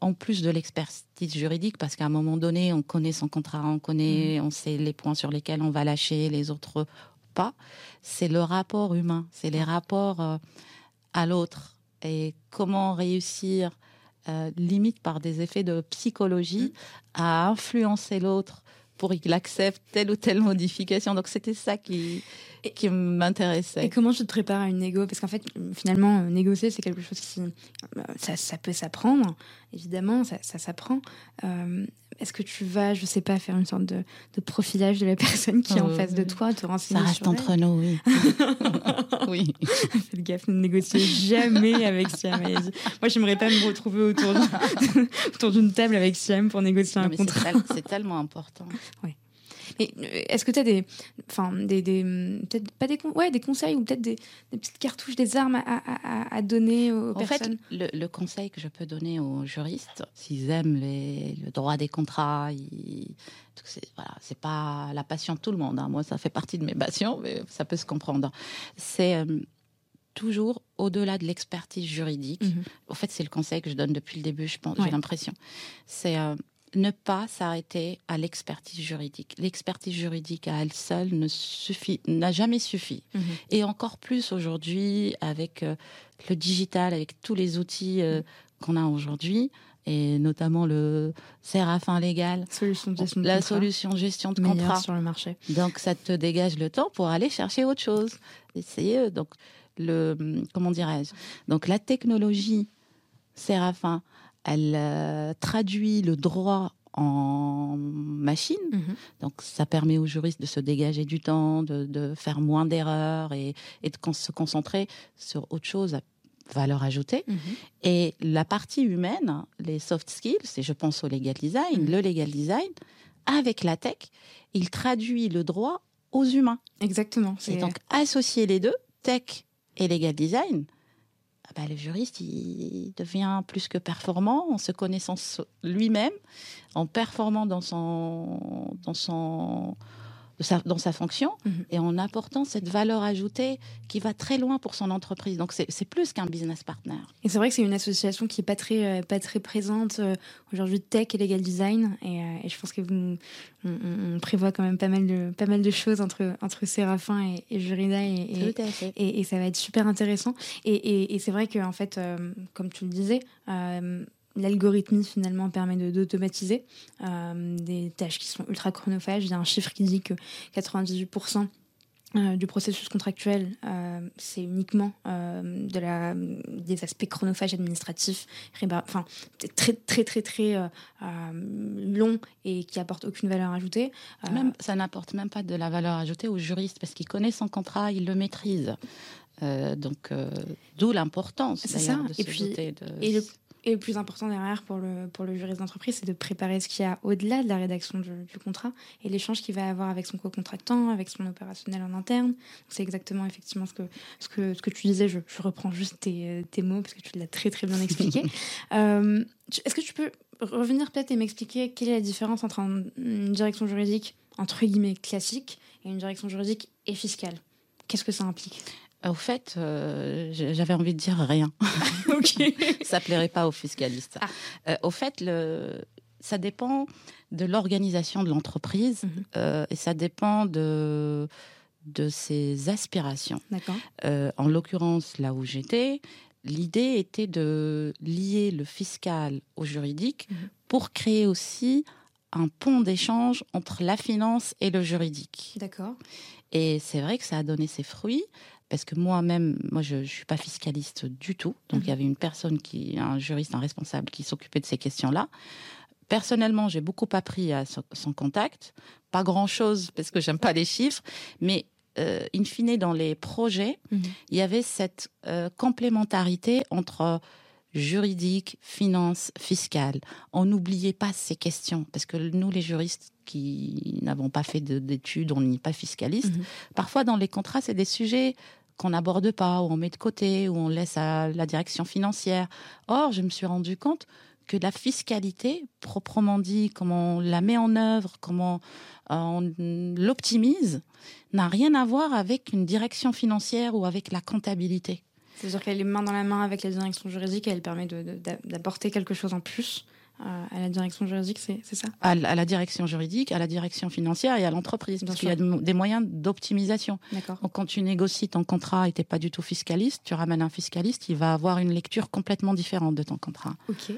en plus de l'expertise juridique, parce qu'à un moment donné, on connaît son contrat, on connaît, mhm. on sait les points sur lesquels on va lâcher, les autres pas, c'est le rapport humain, c'est les rapports euh, à l'autre et comment réussir, euh, limite par des effets de psychologie, mm. à influencer l'autre pour qu'il accepte telle ou telle modification. Donc c'était ça qui, qui m'intéressait. Et comment tu te prépares à une négo? Parce qu'en fait, finalement, négocier, c'est quelque chose qui... Euh, ça, ça peut s'apprendre, évidemment, ça, ça s'apprend. Euh, est-ce que tu vas, je sais pas, faire une sorte de, de profilage de la personne qui est en euh, face de toi, te renseigner Ça reste entre nous, oui. oui. Faites gaffe, ne négociez jamais avec Siam. Moi, j'aimerais pas me retrouver autour d'une table avec Siam pour négocier un contrat. C'est tellement important. Oui. Euh, est-ce que tu as des, enfin, des, des peut-être pas des, ouais, des conseils ou peut-être des, petites cartouches, des armes à, à, donner aux personnes En fait, le, conseil que je peux donner aux juristes, s'ils aiment les, le droit des contrats, c'est voilà, c'est pas la passion de tout le monde. Hein. Moi, ça fait partie de mes passions, mais ça peut se comprendre. C'est euh, toujours au-delà de l'expertise juridique. Mhm. En fait, c'est le conseil que je donne depuis le début, je pense, j'ai l'impression. C'est euh, ne pas s'arrêter à l'expertise juridique. L'expertise juridique à elle seule ne suffit, n'a jamais suffi. Mhm. Et encore plus aujourd'hui avec euh, le digital, avec tous les outils euh, qu'on a aujourd'hui, et notamment le Séraphin légal, solution de gestion de la solution de gestion de contrat sur le marché. Donc ça te dégage le temps pour aller chercher autre chose. Essayer euh, donc le comment dirais-je? Donc la technologie Séraphin elle euh, traduit le droit en machine. Mhm. Donc, ça permet aux juristes de se dégager du temps, de, faire moins d'erreurs et, de se concentrer sur autre chose à valeur ajoutée. Mhm. Et la partie humaine, les soft skills, et je pense au legal design, mhm. le legal design, avec la tech, il traduit le droit aux humains. Exactement. Et donc, associer les deux, tech et legal design, bah, le juriste, il devient plus que performant en se connaissant lui-même, en performant dans son, dans son, dans sa fonction mhm. et en apportant cette valeur ajoutée qui va très loin pour son entreprise. Donc c'est plus qu'un business partner. Et c'est vrai que c'est une association qui est pas très euh, pas très présente euh, aujourd'hui tech et legal design et, euh, je pense que vous, on, prévoit quand même pas mal de pas mal de choses entre entre Séraphin et, et Jurida et, et, et, ça va être super intéressant. Et, c'est vrai que en fait, comme tu le disais l'algorithme finalement permet d'automatiser euh, des tâches qui sont ultra chronophages. Il y a un chiffre qui dit que 98% euh, du processus contractuel, euh, c'est uniquement de la, des aspects chronophages administratifs, enfin très très très très long et qui apportent aucune valeur ajoutée. Même, ça n'apporte même pas de la valeur ajoutée au juriste parce qu'il connaît son contrat, il le maîtrise. donc, d'où l'importance de se et puis, de... Et le plus important derrière pour le, pour le juriste d'entreprise, c'est de préparer ce qu'il y a au-delà de la rédaction du, contrat et l'échange qu'il va avoir avec son co-contractant, avec son opérationnel en interne. C'est exactement effectivement ce que, ce que, ce que tu disais. Je, je reprends juste tes, tes, mots parce que tu l'as très très bien expliqué. euh, Est-ce que tu peux revenir peut-être et m'expliquer quelle est la différence entre une direction juridique entre guillemets classique et une direction juridique et fiscale? Qu'est-ce que ça implique? Au fait, euh, j'avais envie de dire rien. ok. ça plairait pas aux fiscalistes. Ah. Euh, au fait, le, ça dépend de l'organisation de l'entreprise mhm. euh, et ça dépend de de ses aspirations. D'accord. en l'occurrence, là où j'étais, l'idée était de lier le fiscal au juridique mhm. pour créer aussi un pont d'échange entre la finance et le juridique. D'accord. Et c'est vrai que ça a donné ses fruits parce que moi-même, moi, je, ne suis pas fiscaliste du tout. Donc, il y mhm. avait une personne qui, un juriste, un responsable, qui s'occupait de ces questions-là. Personnellement, j'ai beaucoup appris à son, contact. Pas grand-chose parce que j'aime pas les chiffres, mais euh, in fine, dans les projets, mhm. il y avait cette euh, complémentarité entre juridique, finance, fiscale. On n'oubliait pas ces questions, parce que nous, les juristes qui n'avons pas fait d'études, on n'est pas fiscaliste, mhm. parfois dans les contrats, c'est des sujets qu'on n'aborde pas, ou on met de côté, ou on laisse à la direction financière. Or, je me suis rendu compte que la fiscalité, proprement dit, comment on la met en œuvre, comment euh, on l'optimise, n'a rien à voir avec une direction financière ou avec la comptabilité. C'est-à-dire qu'elle est main dans la main avec la direction juridique et elle permet d'apporter quelque chose en plus à la direction juridique, c'est ça? À, la direction juridique, à la direction financière et à l'entreprise, parce qu'il y a des moyens d'optimisation. Donc quand tu négocies ton contrat et tu n'es pas du tout fiscaliste, tu ramènes un fiscaliste, il va avoir une lecture complètement différente de ton contrat. Ok,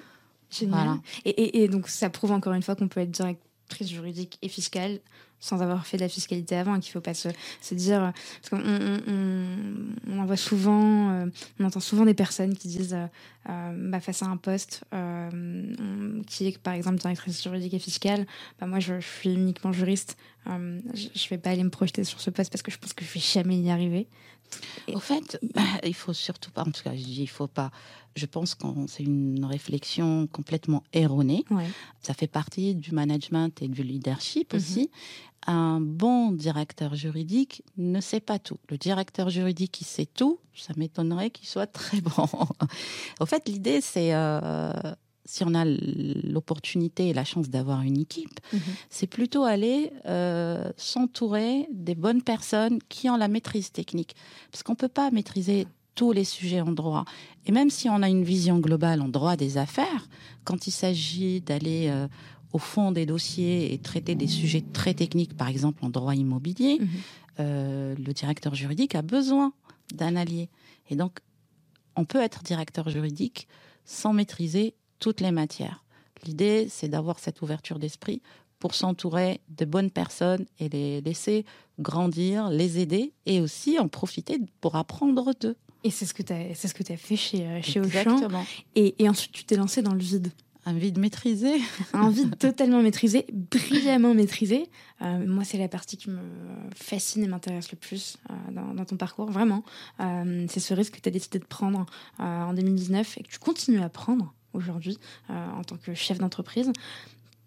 génial. Et, et, donc ça prouve encore une fois qu'on peut être directrice juridique et fiscale sans avoir fait de la fiscalité avant, qu'il ne faut pas se, se dire. Parce qu'on on, on, voit souvent, euh, on entend souvent des personnes qui disent, euh, euh, bah, face à un poste qui est par exemple directrice juridique et fiscale, bah, moi je, suis uniquement juriste, je ne vais pas aller me projeter sur ce poste parce que je pense que je ne vais jamais y arriver. Au fait, il faut surtout pas, en tout cas, je dis il faut pas. Je pense que c'est une réflexion complètement erronée. Ça fait partie du management et du leadership mhm. aussi un bon directeur juridique ne sait pas tout. Le directeur juridique qui sait tout, ça m'étonnerait qu'il soit très bon. Au fait, l'idée, c'est euh, si on a l'opportunité et la chance d'avoir une équipe, mhm. c'est plutôt aller euh, s'entourer des bonnes personnes qui ont la maîtrise technique. Parce qu'on ne peut pas maîtriser tous les sujets en droit. Et même si on a une vision globale en droit des affaires, quand il s'agit d'aller euh, au fond des dossiers et traiter des sujets très techniques, par exemple en droit immobilier, mhm. euh, le directeur juridique a besoin d'un allié. Et donc, on peut être directeur juridique sans maîtriser toutes les matières. L'idée, c'est d'avoir cette ouverture d'esprit pour s'entourer de bonnes personnes et les laisser grandir, les aider et aussi en profiter pour apprendre d'eux. Et c'est ce que tu as, c'est ce que fait chez, euh, chez Auchan. Et, et ensuite, tu t'es lancé dans le vide. Un vide maîtrisé. un vide totalement maîtrisé, brillamment maîtrisé. Euh, moi, c'est la partie qui me fascine et m'intéresse le plus euh, dans, ton parcours, vraiment. Euh, c'est ce risque que tu as décidé de prendre en 2019 et que tu continues à prendre aujourd'hui en tant que chef d'entreprise.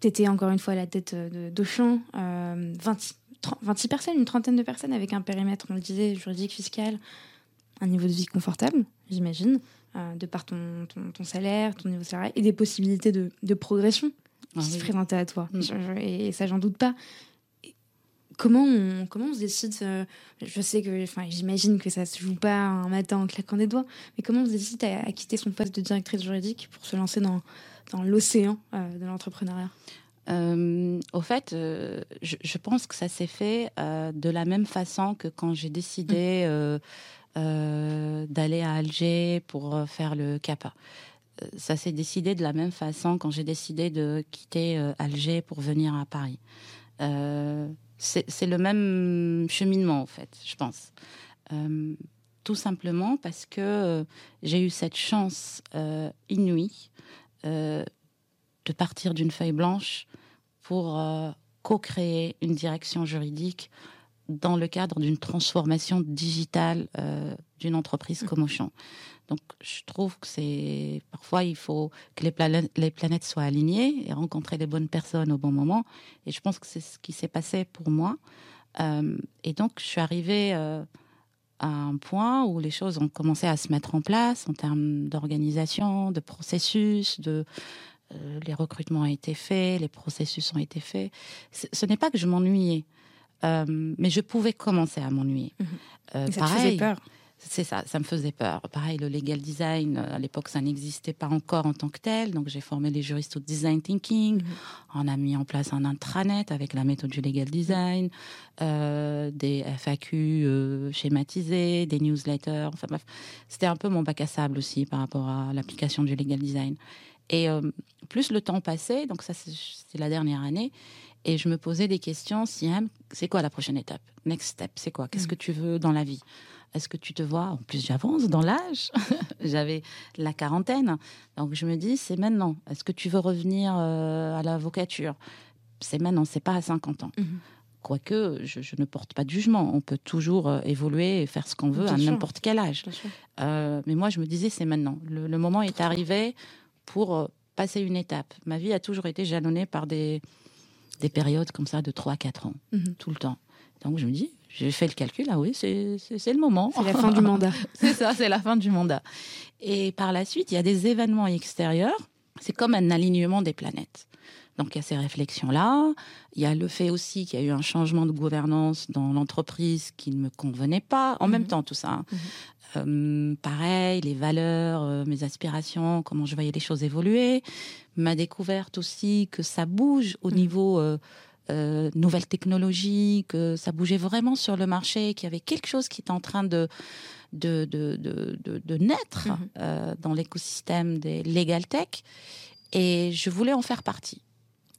Tu étais encore une fois à la tête d'Auchan, 26 personnes, une trentaine de personnes avec un périmètre, on le disait, juridique, fiscal, un niveau de vie confortable, j'imagine. Euh, de par ton, ton, salaire, ton niveau de salaire, et des possibilités de, de progression qui ah se présentaient à toi. Mm. et, ça, j'en doute pas. Comment on, comment on se décide euh, Je sais que, enfin, j'imagine que ça se joue pas un matin en claquant des doigts, mais comment on se décide à, quitter son poste de directrice juridique pour se lancer dans, dans l'océan euh, de l'entrepreneuriat? Au fait, je, pense que ça s'est fait de la même façon que quand j'ai décidé mm. Euh, d'aller à Alger pour euh, faire le CAPA. Euh, ça s'est décidé de la même façon quand j'ai décidé de quitter Alger pour venir à Paris. C'est le même cheminement, en fait, je pense. tout simplement parce que j'ai eu cette chance inouïe de partir d'une feuille blanche pour co-créer une direction juridique dans le cadre d'une transformation digitale euh, d'une entreprise comme Auchan. Donc, je trouve que c'est parfois il faut que les planètes, les planètes soient alignées et rencontrer les bonnes personnes au bon moment. Et je pense que c'est ce qui s'est passé pour moi. Euh, et donc, je suis arrivée euh, à un point où les choses ont commencé à se mettre en place en termes d'organisation, de processus, de les recrutements ont été faits, les processus ont été faits. Ce n'est pas que je m'ennuyais. Euh, mais je pouvais commencer à m'ennuyer. Euh, ça pareil, faisait peur? C'est ça, ça me faisait peur. Pareil, le legal design, euh, à l'époque, ça n'existait pas encore en tant que tel. Donc, j'ai formé les juristes au design thinking. Mhm. On a mis en place un intranet avec la méthode du legal design, euh, des FAQ schématisés, des newsletters. Enfin bref, c'était un peu mon bac à sable aussi par rapport à l'application du legal design. Et plus le temps passait, donc ça, c'est la dernière année, et je me posais des questions, Siam, c'est quoi la prochaine étape? Next step, c'est quoi? Qu'est-ce mm. que tu veux dans la vie? Est-ce que tu te vois? En plus, j'avance dans l'âge. J'avais la quarantaine. Donc je me dis, c'est maintenant. Est-ce que tu veux revenir euh, à l'avocature? C'est maintenant, c'est pas à 50 ans. Mm-hmm. Quoique, je, je, ne porte pas de jugement. On peut toujours euh, évoluer et faire ce qu'on veut à n'importe quel âge. Euh, mais moi, je me disais, c'est maintenant. Le, moment est arrivé pour passer une étape. Ma vie a toujours été jalonnée par des, des périodes comme ça de 3-4 ans, mhm. tout le temps. Donc je me dis, j'ai fait le calcul, ah oui, c'est le moment. C'est la fin du mandat. c'est ça, c'est la fin du mandat. Et par la suite, il y a des événements extérieurs. C'est comme un alignement des planètes. Donc il y a ces réflexions-là. Il y a le fait aussi qu'il y a eu un changement de gouvernance dans l'entreprise qui ne me convenait pas. En même mhm. temps, tout ça. Hein. Mhm. Euh, pareil, les valeurs, euh, mes aspirations, comment je voyais les choses évoluer. Ma découverte aussi que ça bouge au mhm. niveau euh, nouvelles technologies, que ça bougeait vraiment sur le marché, qu'il y avait quelque chose qui était en train de de, de, de, de naître dans l'écosystème des legal tech. Et je voulais en faire partie.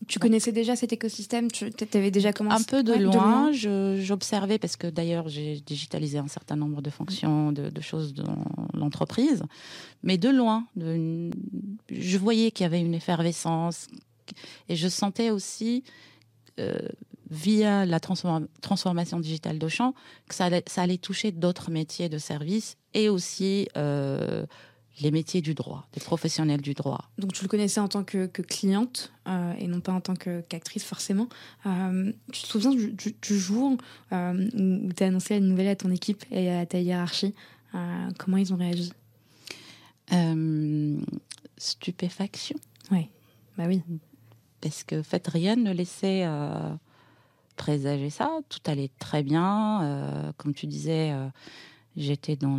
Tu connaissais déjà cet écosystème? Tu avais déjà commencé? Un peu de loin. J'observais, parce que d'ailleurs, j'ai digitalisé un certain nombre de fonctions, de, choses dans l'entreprise. Mais de loin, de, je voyais qu'il y avait une effervescence. Et je sentais aussi, euh, via la transformation digitale d'Auchan, que ça allait, ça allait toucher d'autres métiers de service et aussi euh, les métiers du droit, des professionnels du droit. Donc tu le connaissais en tant que, cliente euh, et non pas en tant qu'actrice forcément. Euh, tu te souviens du, jour euh, où tu as annoncé la nouvelle à ton équipe et à ta hiérarchie? Comment ils ont réagi? Stupéfaction? Oui, bah oui. Parce que en rien ne laissait présager ça. Tout allait très bien. comme tu disais J'étais dans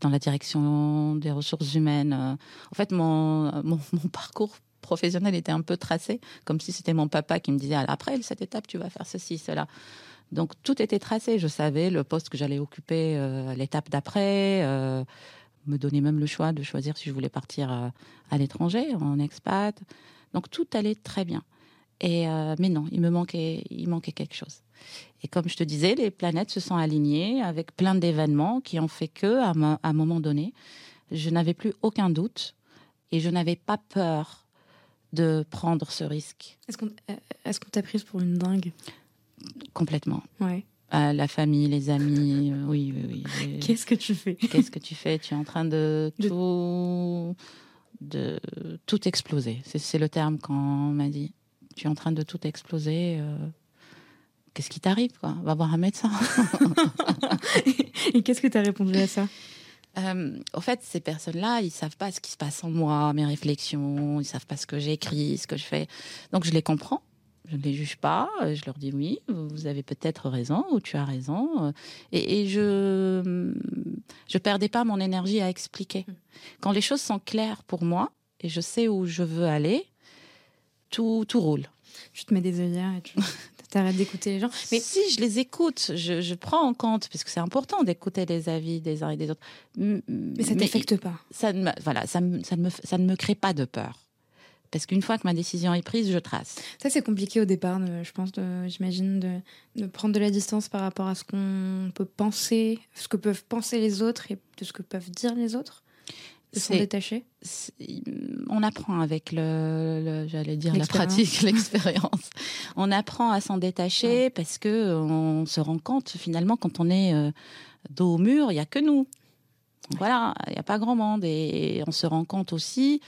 dans la direction des ressources humaines. En fait, mon, mon, parcours professionnel était un peu tracé, comme si c'était mon papa qui me disait après cette étape tu vas faire ceci, cela. Donc tout était tracé. Je savais le poste que j'allais occuper euh, l'étape d'après. Euh, me donner même le choix de choisir si je voulais partir euh, à l'étranger, en expat. Donc tout allait très bien. Et mais non, il me manquait, il manquait quelque chose. Et comme je te disais, les planètes se sont alignées avec plein d'événements qui ont fait que, à, un moment donné, je n'avais plus aucun doute et je n'avais pas peur de prendre ce risque. Est-ce qu'on est t'a prise pour une dingue? Complètement. Ouais. la famille, les amis, euh, oui, oui, oui. Qu'est-ce que tu fais? Qu'est-ce que tu fais? Tu es en train de, tout de tout exploser. C'est le terme qu'on m'a dit. Tu es en train de tout exploser. Euh, qu'est-ce qui t'arrive quoi? Va voir un médecin. Et qu'est-ce que tu as répondu à ça? Euh, au fait, ces personnes-là, ils savent pas ce qui se passe en moi, mes réflexions, ils savent pas ce que j'écris, ce que je fais. Donc je les comprends, je ne les juge pas, je leur dis oui, vous avez peut-être raison ou tu as raison. Et, et je je perdais pas mon énergie à expliquer. Mmh. Quand les choses sont claires pour moi et je sais où je veux aller, tout tout roule. Tu te mets des œillères et tu T'arrêtes d'écouter les gens. Mais si je les écoute, je, je prends en compte, parce que c'est important d'écouter les avis des uns et des autres. Mais ça ne t'affecte pas. Ça ne, voilà, ça, ça, ne me, ça ne me crée pas de peur. Parce qu'une fois que ma décision est prise, je trace. Ça, c'est compliqué au départ, je pense, j'imagine, de, de, prendre de la distance par rapport à ce qu'on peut penser, ce que peuvent penser les autres et de ce que peuvent dire les autres de s'en détacher On apprend avec le, j'allais dire la pratique, l'expérience. on apprend à s'en détacher parce que on se rend compte finalement quand on est euh, dos au mur, il y a que nous. Voilà, il n'y a pas grand monde et on se rend compte aussi.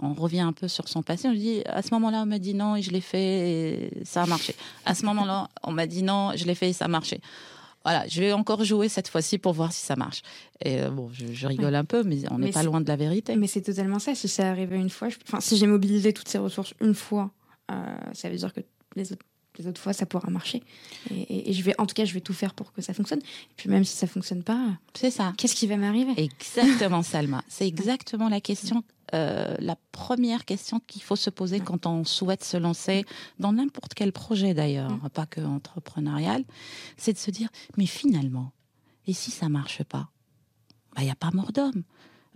On revient un peu sur son passé. On dit à ce moment-là, on m'a dit non et je l'ai fait, et ça a marché. À ce moment-là, on m'a dit non, je l'ai fait et ça a marché voilà, je vais encore jouer cette fois-ci pour voir si ça marche. Et euh, bon, je, rigole un peu, mais on n'est pas loin de la vérité. Mais c'est totalement ça. Si ça arrivé une fois, enfin, si j'ai mobilisé toutes ces ressources une fois, euh, ça veut dire que les autres, les autres fois, ça pourra marcher. Et, je vais, en tout cas, je vais tout faire pour que ça fonctionne. Et puis même si ça fonctionne pas, c'est ça. Qu'est-ce qui va m'arriver? Exactement, Salma. C'est exactement la question euh, la première question qu'il faut se poser quand on souhaite se lancer dans n'importe quel projet d'ailleurs, mm. pas que entrepreneurial, c'est de se dire mais finalement, et si ça marche pas, il bah, n'y a pas mort d'homme.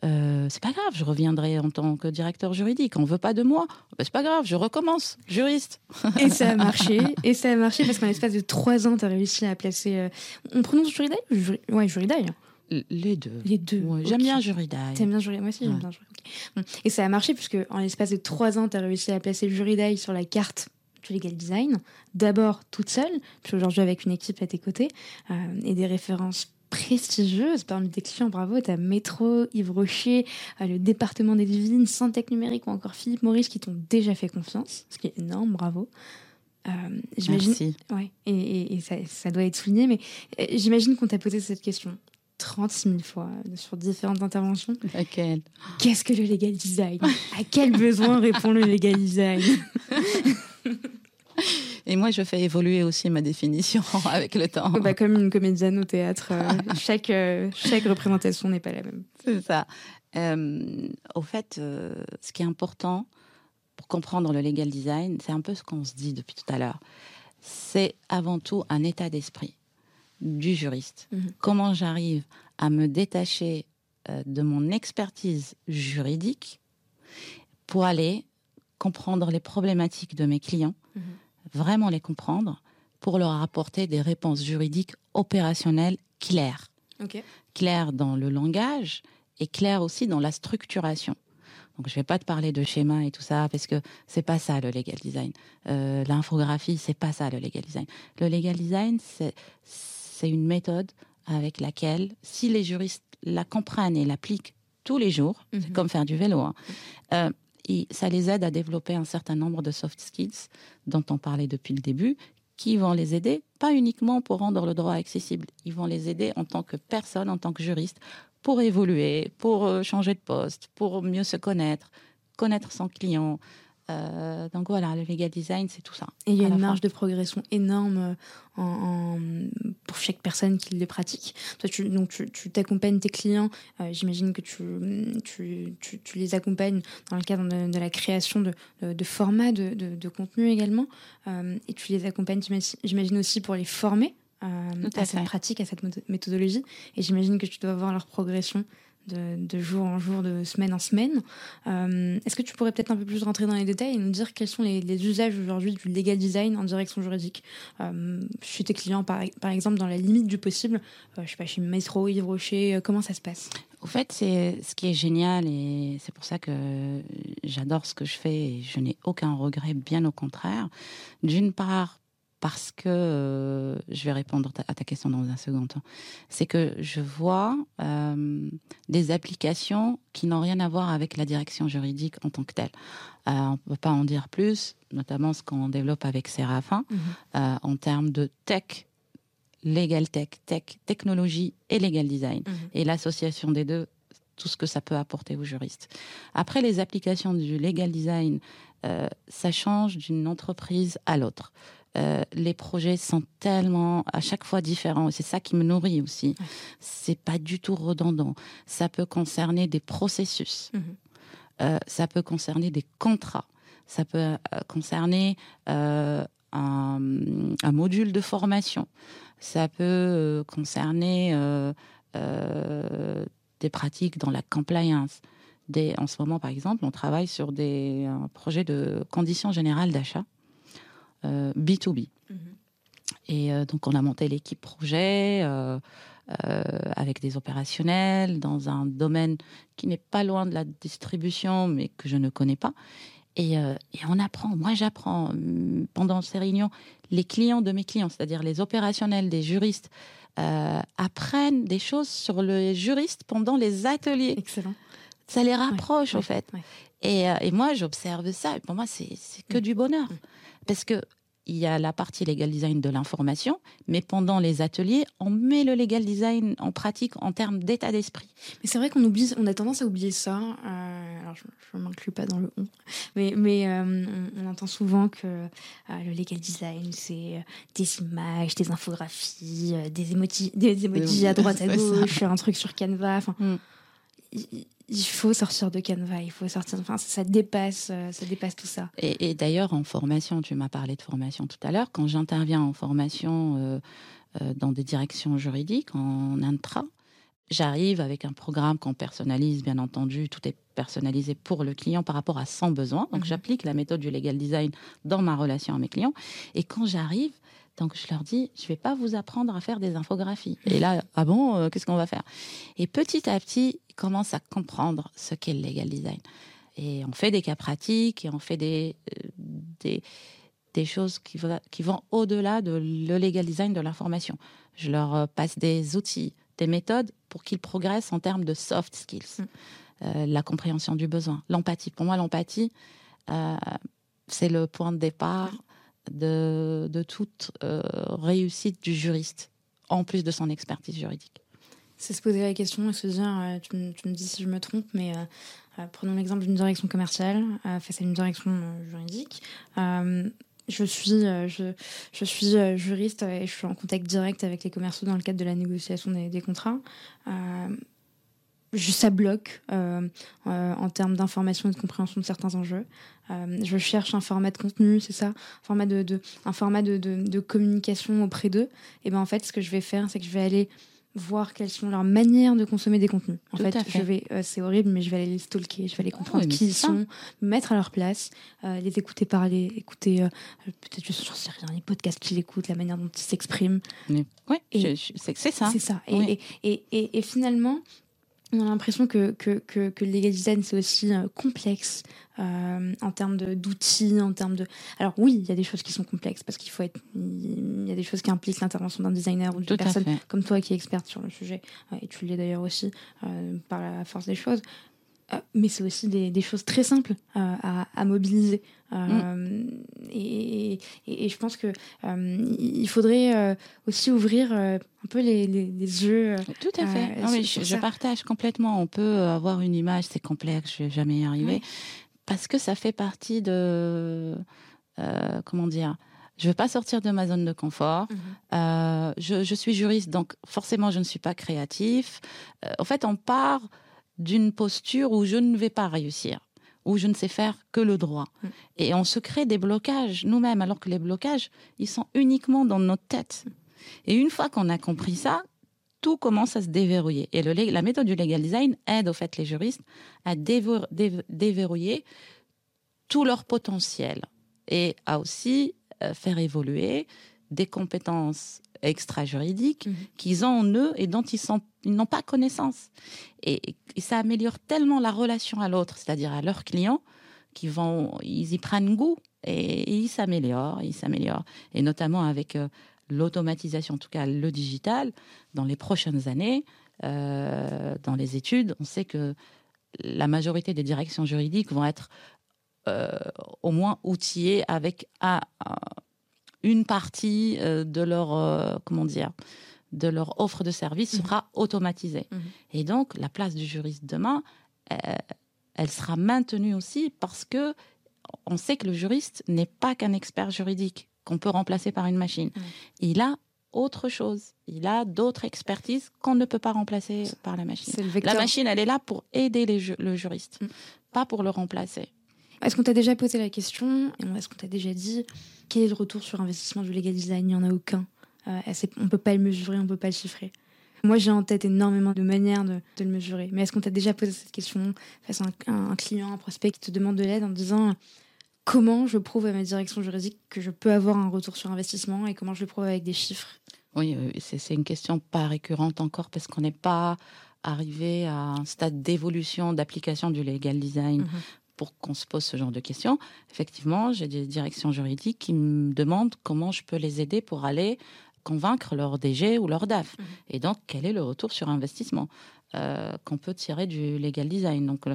Euh, c'est pas grave, je reviendrai en tant que directeur juridique. On veut pas de moi, bah, c'est pas grave, je recommence, juriste. Et ça a marché, et ça a marché parce qu'en l'espace de trois ans, tu as réussi à placer. Euh, on prononce juridaille Ouais, juridaille. Les deux. Les deux. J'aime bien Juridaille. T'aimes bien Juridaille Moi aussi, j'aime bien Juridaille. Et ça a marché puisque en l'espace de trois ans, tu as réussi à placer Juridaille sur la carte du legal design, d'abord toute seule, puis aujourd'hui avec une équipe à tes côtés, euh, et des références prestigieuses parmi tes clients. Bravo, tu as Métro, Yves Rocher, euh, le département des divines, Santec Numérique ou encore Philippe Maurice qui t'ont déjà fait confiance, ce qui est énorme, bravo. Euh, j'imagine, ouais, et, et, ça, ça, doit être souligné, mais j'imagine qu'on t'a posé cette question 36 000 fois sur différentes interventions. Laquelle? Qu'est-ce que le legal design? À quel besoin répond le legal design? Et moi, je fais évoluer aussi ma définition avec le temps. Bah, comme une comédienne au théâtre, euh, chaque, euh, chaque représentation n'est pas la même. C'est ça. Euh, au fait, ce qui est important pour comprendre le legal design, c'est un peu ce qu'on se dit depuis tout à l'heure. C'est avant tout un état d'esprit du juriste. Mhm. Comment j'arrive à me détacher de mon expertise juridique pour aller comprendre les problématiques de mes clients, mhm vraiment les comprendre pour leur apporter des réponses juridiques opérationnelles claires. Claires dans le langage et claires aussi dans la structuration. Donc je vais pas te parler de schéma et tout ça parce que c'est pas ça le legal design. Euh, L'infographie c'est pas ça le legal design. Le legal design c'est une méthode avec laquelle si les juristes la comprennent et l'appliquent tous les jours, c'est mhm. comme faire du vélo. Hein, euh, et ça les aide à développer un certain nombre de soft skills dont on parlait depuis le début, qui vont les aider, pas uniquement pour rendre le droit accessible, ils vont les aider en tant que personne, en tant que juriste, pour évoluer, pour euh, changer de poste, pour mieux se connaître, connaître son client, euh, donc voilà, le legal design, c'est tout ça. Et il y a une marge de progression énorme euh, pour chaque personne qui le pratique. Toi, tu, donc tu t'accompagnes tes clients. Euh, j'imagine que tu, tu, les accompagnes dans le cadre de, la création de, de, formats de, de, contenu également. et tu les accompagnes, j'imagine aussi pour les former à, cette pratique, à cette méthodologie. Et j'imagine que tu dois voir leur progression de, jour en jour, de semaine en semaine. Euh, est-ce que tu pourrais peut-être un peu plus rentrer dans les détails et nous dire quels sont les, usages aujourd'hui du legal design en direction juridique euh, Chez tes clients, par, exemple, dans la limite du possible, euh, je sais pas, chez Maestro, Yves Rocher, comment ça se passe? Au fait, c'est ce qui est génial et c'est pour ça que j'adore ce que je fais et je n'ai aucun regret, bien au contraire. D'une part, parce que euh, je vais répondre à ta question dans un second temps. C'est que je vois euh, des applications qui n'ont rien à voir avec la direction juridique en tant que telle. Euh, on ne peut pas en dire plus, notamment ce qu'on développe avec Séraphin mhm. en termes de tech, legal tech, tech, technologie et legal design. Mhm. Et l'association des deux, tout ce que ça peut apporter aux juristes. Après, les applications du legal design, ça change d'une entreprise à l'autre. Euh, les projets sont tellement à chaque fois différents. C'est ça qui me nourrit aussi. C'est pas du tout redondant. Ça peut concerner des processus. Mhm. Euh, ça peut concerner des contrats. Ça peut euh, concerner un, un, module de formation. Ça peut concerner des pratiques dans la compliance. Des, en ce moment, par exemple, on travaille sur des projets de conditions générales d'achat B2B. Euh, mhm. Et euh, donc, on a monté l'équipe projet euh, avec des opérationnels dans un domaine qui n'est pas loin de la distribution, mais que je ne connais pas. Et, et, on apprend, moi j'apprends mm, pendant ces réunions, les clients de mes clients, c'est-à-dire les opérationnels, des juristes, apprennent des choses sur le juriste pendant les ateliers. Excellent. Ça les rapproche, au fait. Et, et, moi, j'observe ça. Et pour moi, c'est que mm. du bonheur. Mm. Parce que il y a la partie legal design de l'information, mais pendant les ateliers, on met le legal design en pratique en termes d'état d'esprit. Mais c'est vrai qu'on oublie, on a tendance à oublier ça. Euh, alors je ne m'inclus pas dans le on, mais, mais euh, on, entend souvent que euh, le legal design, c'est des images, des infographies, des emojis, des emojis à droite à gauche, un truc sur Canva. Enfin, mm il faut sortir de Canva, il faut sortir. Enfin, ça dépasse, euh, ça dépasse tout ça. Et, d'ailleurs, en formation, tu m'as parlé de formation tout à l'heure. Quand j'interviens en formation euh, euh, dans des directions juridiques, en intra, j'arrive avec un programme qu'on personnalise, bien entendu. Tout est personnalisé pour le client par rapport à son besoin. Donc, mhm. j'applique la méthode du legal design dans ma relation avec mes clients. Et quand j'arrive, donc je leur dis, je vais pas vous apprendre à faire des infographies. Et là, ah bon, euh, qu'est-ce qu'on va faire? Et petit à petit, ils commencent à comprendre ce qu'est le legal design. Et on fait des cas pratiques et on fait des, euh, des, des choses qui, qui vont au-delà de le legal design de l'information. Je leur euh, passe des outils, des méthodes pour qu'ils progressent en termes de soft skills. Mm. Euh, la compréhension du besoin, l'empathie. Pour moi, l'empathie, c'est le point de départ de, de toute réussite du juriste, en plus de son expertise juridique. C'est se poser la question et se dire, tu, me, tu, me, dis si je me trompe, mais prenons l'exemple d'une direction commerciale face à une direction juridique je suis, euh, je, je suis euh, juriste et je suis en contact direct avec les commerciaux dans le cadre de la négociation des, contrats. Euh, ça bloque en termes d'information et de compréhension de certains enjeux. je cherche un format de contenu, c'est ça, un format de, de un format de, de, de communication auprès d'eux. Et ben en fait, ce que je vais faire, c'est que je vais aller voir quelles sont leurs manières de consommer des contenus. En fait, je vais, euh, c'est horrible, mais je vais aller les stalker, je vais aller ah comprendre qui ils sont, me mettre à leur place, euh, les écouter parler, écouter euh, peut-être je sais rien, les podcasts qu'ils écoutent, la manière dont ils s'expriment. Oui, c'est ça. C'est ça. Et, et, et, et, finalement, on a l'impression que, que, que, que, le legal design, c'est aussi euh, complexe euh, en termes d'outils, en termes de... Alors oui, il y a des choses qui sont complexes parce qu'il faut être... Il y a des choses qui impliquent l'intervention d'un designer ou d'une personne comme toi qui est experte sur le sujet, euh, et tu l'es d'ailleurs aussi par la force des choses. Mais c'est aussi des, des, choses très simples à, à, mobiliser. Mm. Et, et, et, je pense que il faudrait aussi ouvrir un peu les, les, les yeux. Tout à fait. Euh, je, partage complètement. On peut avoir une image, c'est complexe, je vais jamais y arriver, parce que ça fait partie de euh, comment dire. Je veux pas sortir de ma zone de confort. Mhm. Euh, je, je, suis juriste, donc forcément, je ne suis pas créatif. en fait, on part d'une posture où je ne vais pas réussir où je ne sais faire que le droit. Mm. Et on se crée des blocages nous-mêmes, alors que les blocages, ils sont uniquement dans notre tête. Mm. Et une fois qu'on a compris ça, tout commence à se déverrouiller. Et le, la méthode du legal design aide au fait les juristes à déverrouiller tout leur potentiel et à aussi euh, faire évoluer des compétences extra-juridiques mhm. qu'ils ont en eux et dont ils ils n'ont pas connaissance. Et, et, ça améliore tellement la relation à l'autre, c'est-à-dire à leurs clients, qu'ils vont, ils y prennent goût et, ils s'améliorent, ils s'améliorent. Et notamment avec euh, l'automatisation, en tout cas le digital, dans les prochaines années, euh, dans les études, on sait que la majorité des directions juridiques vont être euh, au moins outillées avec une partie euh, de leur comment dire de leur offre de service mmh. sera automatisée. Mmh. Et donc la place du juriste demain, elle sera maintenue aussi parce que on sait que le juriste n'est pas qu'un expert juridique qu'on peut remplacer par une machine. Il a autre chose. Il a d'autres expertises qu'on ne peut pas remplacer par la machine. La machine, elle est là pour aider le juriste, pas pour le remplacer. Est-ce qu'on t'a déjà posé la question, est-ce qu'on t'a déjà dit? Quel est le retour sur investissement du legal design? Il n'y en a aucun. Euh, on ne peut pas le mesurer, on ne peut pas le chiffrer. Moi, j'ai en tête énormément de manières de, le mesurer. Mais est-ce qu'on t'a déjà posé cette question face à un, un client, un prospect qui te demande de l'aide en disant comment je prouve à ma direction juridique que je peux avoir un retour sur investissement et comment je le prouve avec des chiffres? Oui, euh, c'est une question pas récurrente encore parce qu'on n'est pas arrivé à un stade d'évolution, d'application du legal design. Mhm. Pour qu'on se pose ce genre de questions, effectivement, j'ai des directions juridiques qui me demandent comment je peux les aider pour aller convaincre leur DG ou leur DAF. Mhm. Et donc, quel est le retour sur investissement euh, qu'on peut tirer du legal design Donc,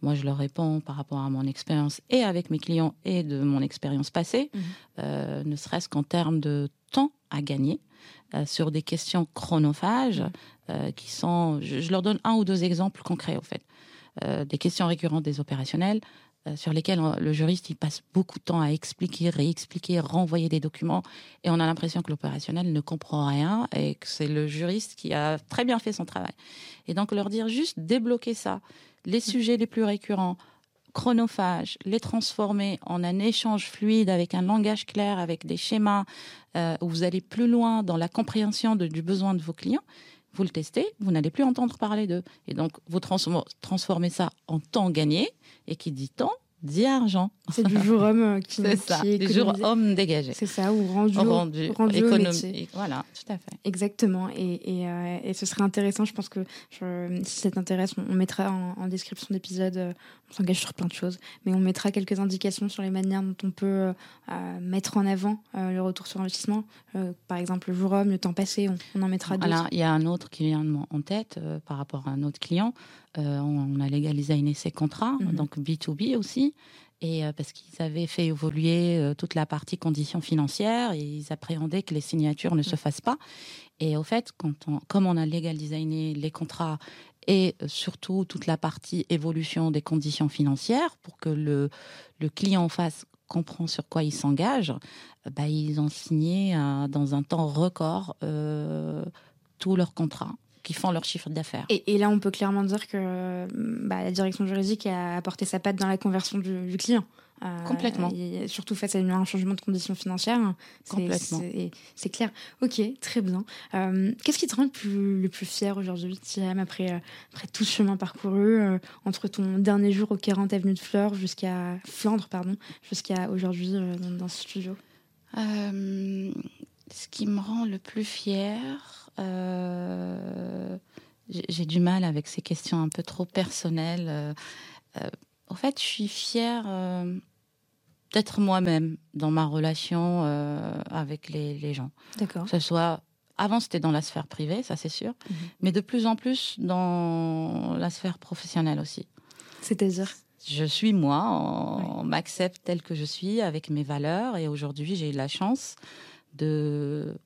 moi, je leur réponds par rapport à mon expérience et avec mes clients et de mon expérience passée, mhm. euh, ne serait-ce qu'en termes de temps à gagner euh, sur des questions chronophages mhm. euh, qui sont. Je, leur donne un ou deux exemples concrets, au fait. Des questions récurrentes des opérationnels sur lesquelles le juriste il passe beaucoup de temps à expliquer, réexpliquer, renvoyer des documents, et on a l'impression que l'opérationnel ne comprend rien et que c'est le juriste qui a très bien fait son travail. Et donc leur dire juste débloquer ça les sujets les plus récurrents, chronophages, les transformer en un échange fluide avec un langage clair, avec des schémas euh, où vous allez plus loin dans la compréhension du besoin de vos clients, vous le testez, vous n'allez plus entendre parler d'eux. Et donc, vous transformez ça en temps gagné. Et qui dit temps dit argent. C'est du jour homme euh, qui, C'est ça, qui est du jour homme dégagé. C'est ça, ou rendu, Au rendu, rendu économique. Voilà, tout à fait. Exactement. Et, et, euh, et ce serait intéressant, je pense que je- si ça t'intéresse, on, on mettra en, en description d'épisode, euh, on s'engage sur plein de choses, mais on mettra quelques indications sur les manières dont on peut euh, mettre en avant le retour sur investissement. Par exemple, le jour homme, le temps passé, on, on en mettra d'autres. Voilà, il y a un autre qui vient en tête par rapport à un autre client. Euh, on, a légalisé ses contrats, Mhm. donc B2B aussi. Et euh, parce qu'ils avaient fait évoluer euh, toute la partie conditions financières et ils appréhendaient que les signatures ne se fassent pas. Et au fait, quand on, comme on a légalisé les contrats et surtout toute la partie évolution des conditions financières pour que le, le client en face comprend sur quoi il s'engage, bah, ils ont signé euh, dans un temps record euh, tous leurs contrats qui font leur chiffre d'affaires. Et, et là, on peut clairement dire que euh, bah, la direction juridique a apporté sa patte dans la conversion du, du client. Euh, Complètement. et surtout face à un changement de conditions financières. C'est- Complètement. C'est clair. Ok, très bien. Euh, Qu'est-ce qui te rend le plus, le plus fier aujourd'hui, Thiam, après, après tout ce chemin parcouru, euh, entre ton dernier jour au 40 Avenue de Fleurs jusqu'à Flandre, pardon, jusqu'à aujourd'hui euh, dans, dans ce studio? Euh, ce qui me rend le plus fier, euh, j'ai du mal avec ces questions un peu trop personnelles. Euh, euh, en fait, je suis fière euh, d'être moi-même dans ma relation euh, avec les, les gens. D'accord. Que ce soit avant, c'était dans la sphère privée, ça c'est sûr, Mhm. mais de plus en plus dans la sphère professionnelle aussi. C'est-à-dire? Je suis moi, on m'accepte telle que je suis avec mes valeurs et aujourd'hui j'ai eu la chance de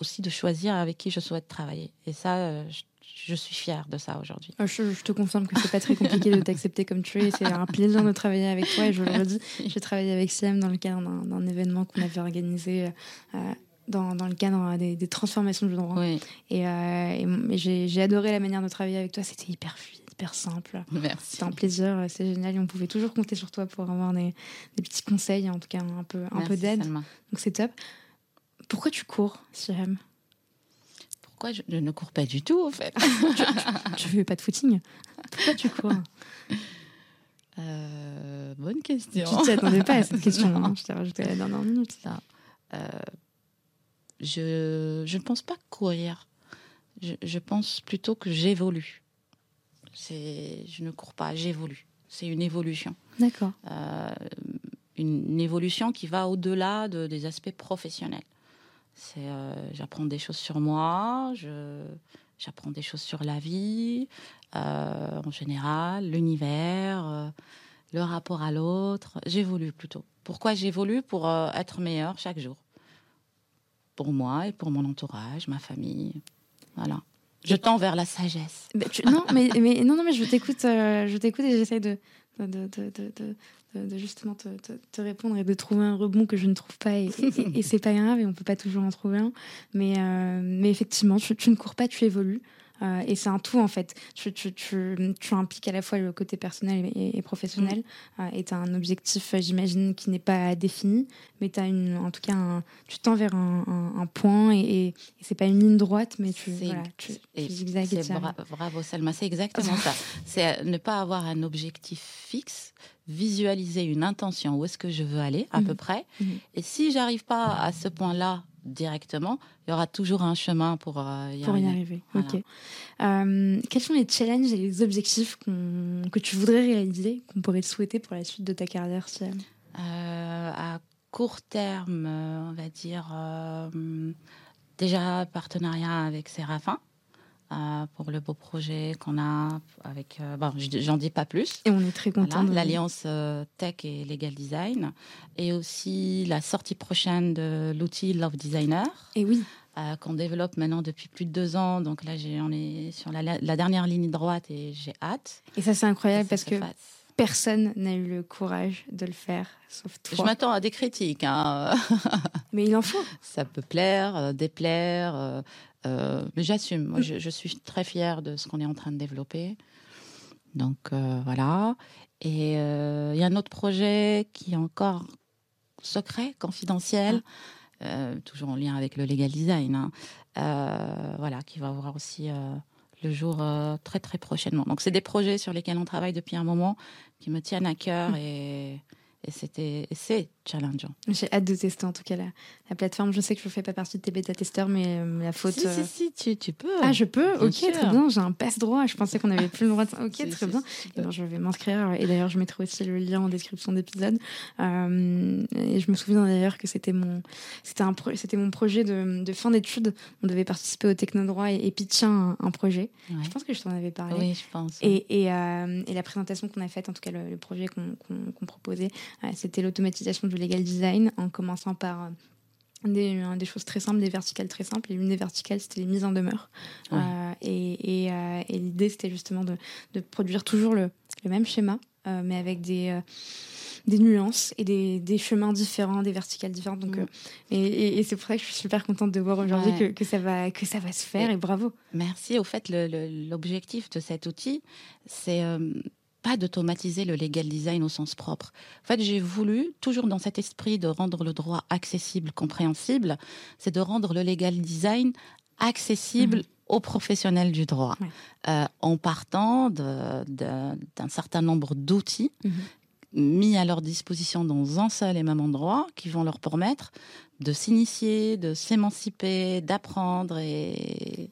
aussi de choisir avec qui je souhaite travailler. Et ça, euh, je, je suis fière de ça aujourd'hui. Euh, Je, je te confirme que c'est pas très compliqué de t'accepter comme tu es. C'est un plaisir de travailler avec toi. Et je le redis, j'ai travaillé avec Siam dans le cadre d'un- événement qu'on avait organisé euh, dans, dans le cadre des, des transformations du droit. Oui, Et, euh, et j'ai adoré la manière de travailler avec toi. C'était hyper fluide, hyper simple. C'était un plaisir, c'est génial. Et on pouvait toujours compter sur toi pour avoir des, des petits conseils, en tout cas un peu, un peu d'aide. Donc c'est top. Pourquoi tu cours, Siam Pourquoi je, je ne cours pas du tout, en fait? Tu fais pas de footing? Pourquoi tu cours? Euh, Bonne question. Tu t'y attendais pas à cette question. hein. Je t'ai rajouté la dernière minute. Euh, je, je ne pense pas courir. Je, je pense plutôt que j'évolue. C'est, je ne cours pas, j'évolue. C'est une évolution. D'accord. Euh, une, une évolution qui va au-delà de- des aspects professionnels. C'est, euh, j'apprends des choses sur moi, je, j'apprends des choses sur la vie, euh, en général, l'univers, euh, le rapport à l'autre. J'évolue plutôt. Pourquoi j'évolue? Pour être meilleur chaque jour. Pour moi et pour mon entourage, ma famille. Voilà. Je tends vers la sagesse. Tu- non, mais, mais non, non, mais je t'écoute, je t'écoute et de, de, de- justement te, te- te répondre et de trouver un rebond que je ne trouve pas et, et- et c'est pas grave et on peut pas toujours en trouver un. Mais, euh, mais effectivement, tu, tu ne cours pas, tu évolues. Euh, et c'est un tout en fait. Tu, tu, tu, tu impliques à la fois le côté personnel et, et professionnel. Euh, et tu as un objectif, j'imagine, qui n'est pas défini, mais tu as une, en tout cas, un- tu tends vers un, un- un point et, et, et c'est pas une ligne droite, mais tu, voilà, tu, zigzagues bra- bravo Selma, c'est exactement ça. C'est ne pas avoir un objectif fixe, visualiser une intention, où est-ce que je veux aller à Mhm. peu près. Mhm. Et si j'arrive pas à ce point-là directement, il y aura toujours un chemin pour euh, y pour y arriver. arriver. Voilà. Ok. Euh, quels sont les challenges et les objectifs que tu voudrais réaliser, qu'on pourrait te souhaiter pour la suite de ta carrière, Siam? Euh, à court terme, on va dire déjà partenariat avec Séraphin euh, pour le beau projet qu'on a avec. euh, bon, j'en dis pas plus. Et on est très content. L'alliance euh, tech et legal design, et aussi la sortie prochaine de l'outil Love Designer Et oui, euh, qu'on développe maintenant depuis plus de deux ans. Donc là, on est sur la, la dernière ligne droite et j'ai hâte. et ça c'est incroyable ça parce que personne n'a eu le courage de le faire, sauf Je toi. m'attends à des critiques. hein. Mais il en faut. Ça peut plaire, déplaire, mais j'assume. Moi, je, je suis très fière de ce qu'on est en train de développer. Donc euh, voilà. Et euh, il y a un autre projet qui est encore secret, confidentiel, euh, toujours en lien avec le legal design. hein. Euh, voilà, qui va avoir aussi euh, le jour euh, très très prochainement. Donc c'est des projets sur lesquels on travaille depuis un moment qui me tiennent à cœur mmh. et et c'était c'est challengeant. J'ai hâte de tester en tout cas la, la, plateforme. Je sais que je ne fais pas partie de tes bêta-testeurs, mais euh, la faute. Si, si, si, tu, tu, peux. Ah, je peux? Ok, très bien. J'ai un passe-droit. Je pensais qu'on avait plus le droit de. Ok, très bien. Et ben, je vais m'inscrire. Et d'ailleurs, je mettrai aussi le lien en description d'épisode. Euh, et je me souviens d'ailleurs que c'était mon, c'était un c'était mon projet de, de fin d'études. On devait participer au Technodroit et, et pitcher un, un projet. Je pense que je t'en avais parlé. Oui, je pense. Et, et, euh, et la présentation qu'on a faite, en tout cas le, le projet qu'on qu'on proposait, c'était l'automatisation du legal design en commençant par euh, des, des, choses très simples, des verticales très simples. Et l'une des verticales, c'était les mises en demeure. Euh, et, et, euh, et l'idée, c'était justement de, de, produire toujours le, le même schéma, mais avec des, des nuances et des, des, chemins différents, des verticales différentes. Donc, mm. et, et c'est pour ça que je suis super contente de voir aujourd'hui que, que, ça va, que ça va se faire. Et, bravo. Merci. Au fait, l'objectif de cet outil, c'est pas d'automatiser le legal design au sens propre. En fait, j'ai voulu, toujours dans cet esprit de rendre le droit accessible, compréhensible, c'est de rendre le legal design accessible mhm. aux professionnels du droit, euh, en partant d'un certain nombre d'outils mhm. mis à leur disposition dans un seul et même endroit, qui vont leur permettre de s'initier, de s'émanciper, d'apprendre et,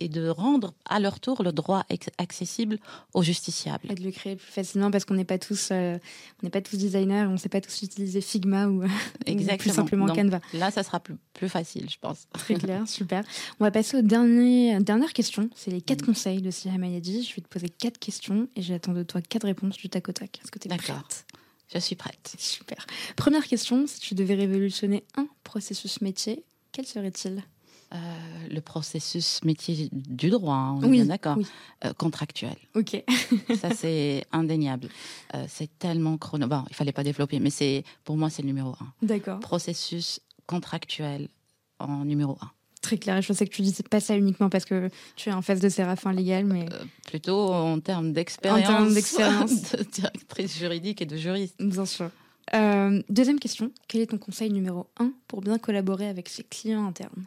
et, de rendre à leur tour le droit accessible aux justiciables. Et de le créer plus facilement parce qu'on n'est pas tous, euh, on n'est pas tous designers, on ne sait pas tous utiliser Figma ou, Exactement. plus simplement Canva. Là, ça sera plus, plus facile, je pense. Très clair, super. On va passer aux dernières, dernières questions. C'est les quatre conseils de Siham Ayadi. Je vais te poser quatre questions et j'attends de toi quatre réponses du tac au tac. Est-ce que tu es prête? Je suis prête. Super. Première question, si tu devais révolutionner un processus métier, quel serait-il? Euh, le processus métier du droit, hein, on oui, est bien d'accord, euh, contractuel. Ok. Ça c'est indéniable. Euh, c'est tellement chrono. Bon, il fallait pas développer, mais c'est pour moi c'est le numéro un. D'accord. Processus contractuel en numéro un. Très clair. Je sais que tu dis pas ça uniquement parce que tu es en face de Séraphin légal, mais plutôt en termes d'expérience, en termes d'expérience de directrice juridique et de juriste. Bien sûr. Euh, deuxième question, quel est ton conseil numéro un pour bien collaborer avec ses clients internes?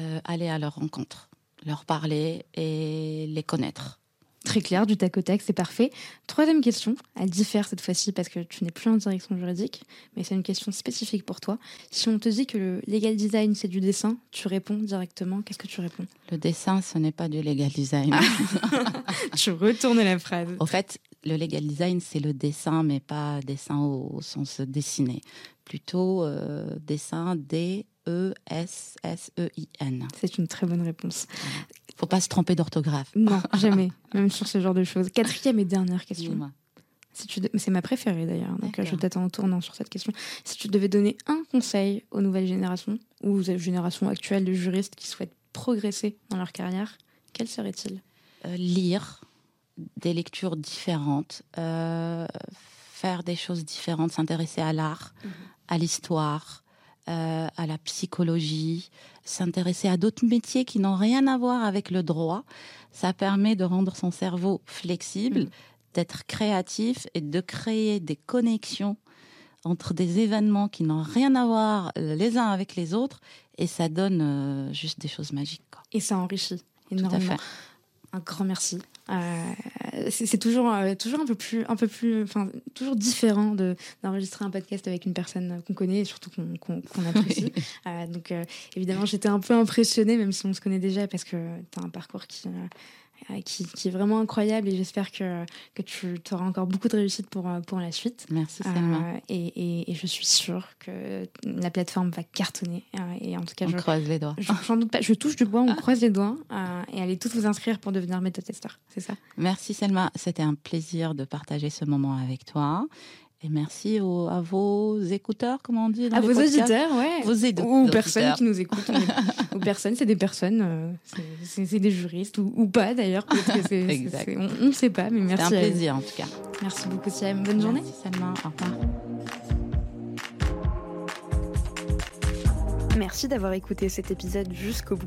Euh, Aller à leur rencontre, leur parler et les connaître. Très clair, du tac au tac, c'est parfait. Troisième question, elle diffère cette fois-ci parce que tu n'es plus en direction juridique, mais c'est une question spécifique pour toi. Si on te dit que le legal design c'est du dessin, tu réponds directement, qu'est-ce que tu réponds? Le dessin, ce n'est pas du legal design. tu retournes la phrase. Au fait, le legal design, c'est le dessin, mais pas dessin au, sens dessiné. Plutôt euh, dessin D-E-S-S-E-I-N. C'est une très bonne réponse. Faut pas se tromper d'orthographe. Non, jamais. Même sur ce genre de choses. Quatrième et dernière question. Si tu C'est ma préférée d'ailleurs, donc je t'attends en tournant sur cette question. Si tu devais donner un conseil aux nouvelles générations ou aux générations actuelles de juristes qui souhaitent progresser dans leur carrière, quel serait-il? Euh, Lire, des lectures différentes, euh, faire des choses différentes, s'intéresser à l'art, mhm. à l'histoire, euh, à la psychologie, s'intéresser à d'autres métiers qui n'ont rien à voir avec le droit. Ça permet de rendre son cerveau flexible, mhm. d'être créatif et de créer des connexions entre des événements qui n'ont rien à voir les uns avec les autres et ça donne juste des choses magiques. Et ça enrichit énormément. Un grand merci. Euh, c'est toujours euh, toujours un peu plus un peu plus enfin toujours différent de d'enregistrer un podcast avec une personne qu'on connaît et surtout qu'on apprécie. Euh, donc évidemment j'étais un peu impressionnée même si on se connaît déjà parce que tu as un parcours qui euh, qui, est vraiment incroyable et j'espère que, que tu auras encore beaucoup de réussite pour, euh, pour la suite. Merci Selma. Euh, et, et, je suis sûre que la plateforme va cartonner. et en tout cas, on je croise les doigts. Je, doute pas. Je touche du bois, on croise les doigts et allez tous vous inscrire pour devenir méthode-testeur. C'est ça? Merci Selma. C'était un plaisir de partager ce moment avec toi. Et merci à vos écouteurs, comment on dit À vos auditeurs, ouais. Vos ou personnes qui nous écoutent. ou personnes, c'est des personnes, euh, c'est des juristes, ou, pas d'ailleurs. on ne sait pas, mais merci. C'est un plaisir en tout cas. Merci beaucoup, Siam. Bonne journée. Salma. Au revoir. Merci d'avoir écouté cet épisode jusqu'au bout.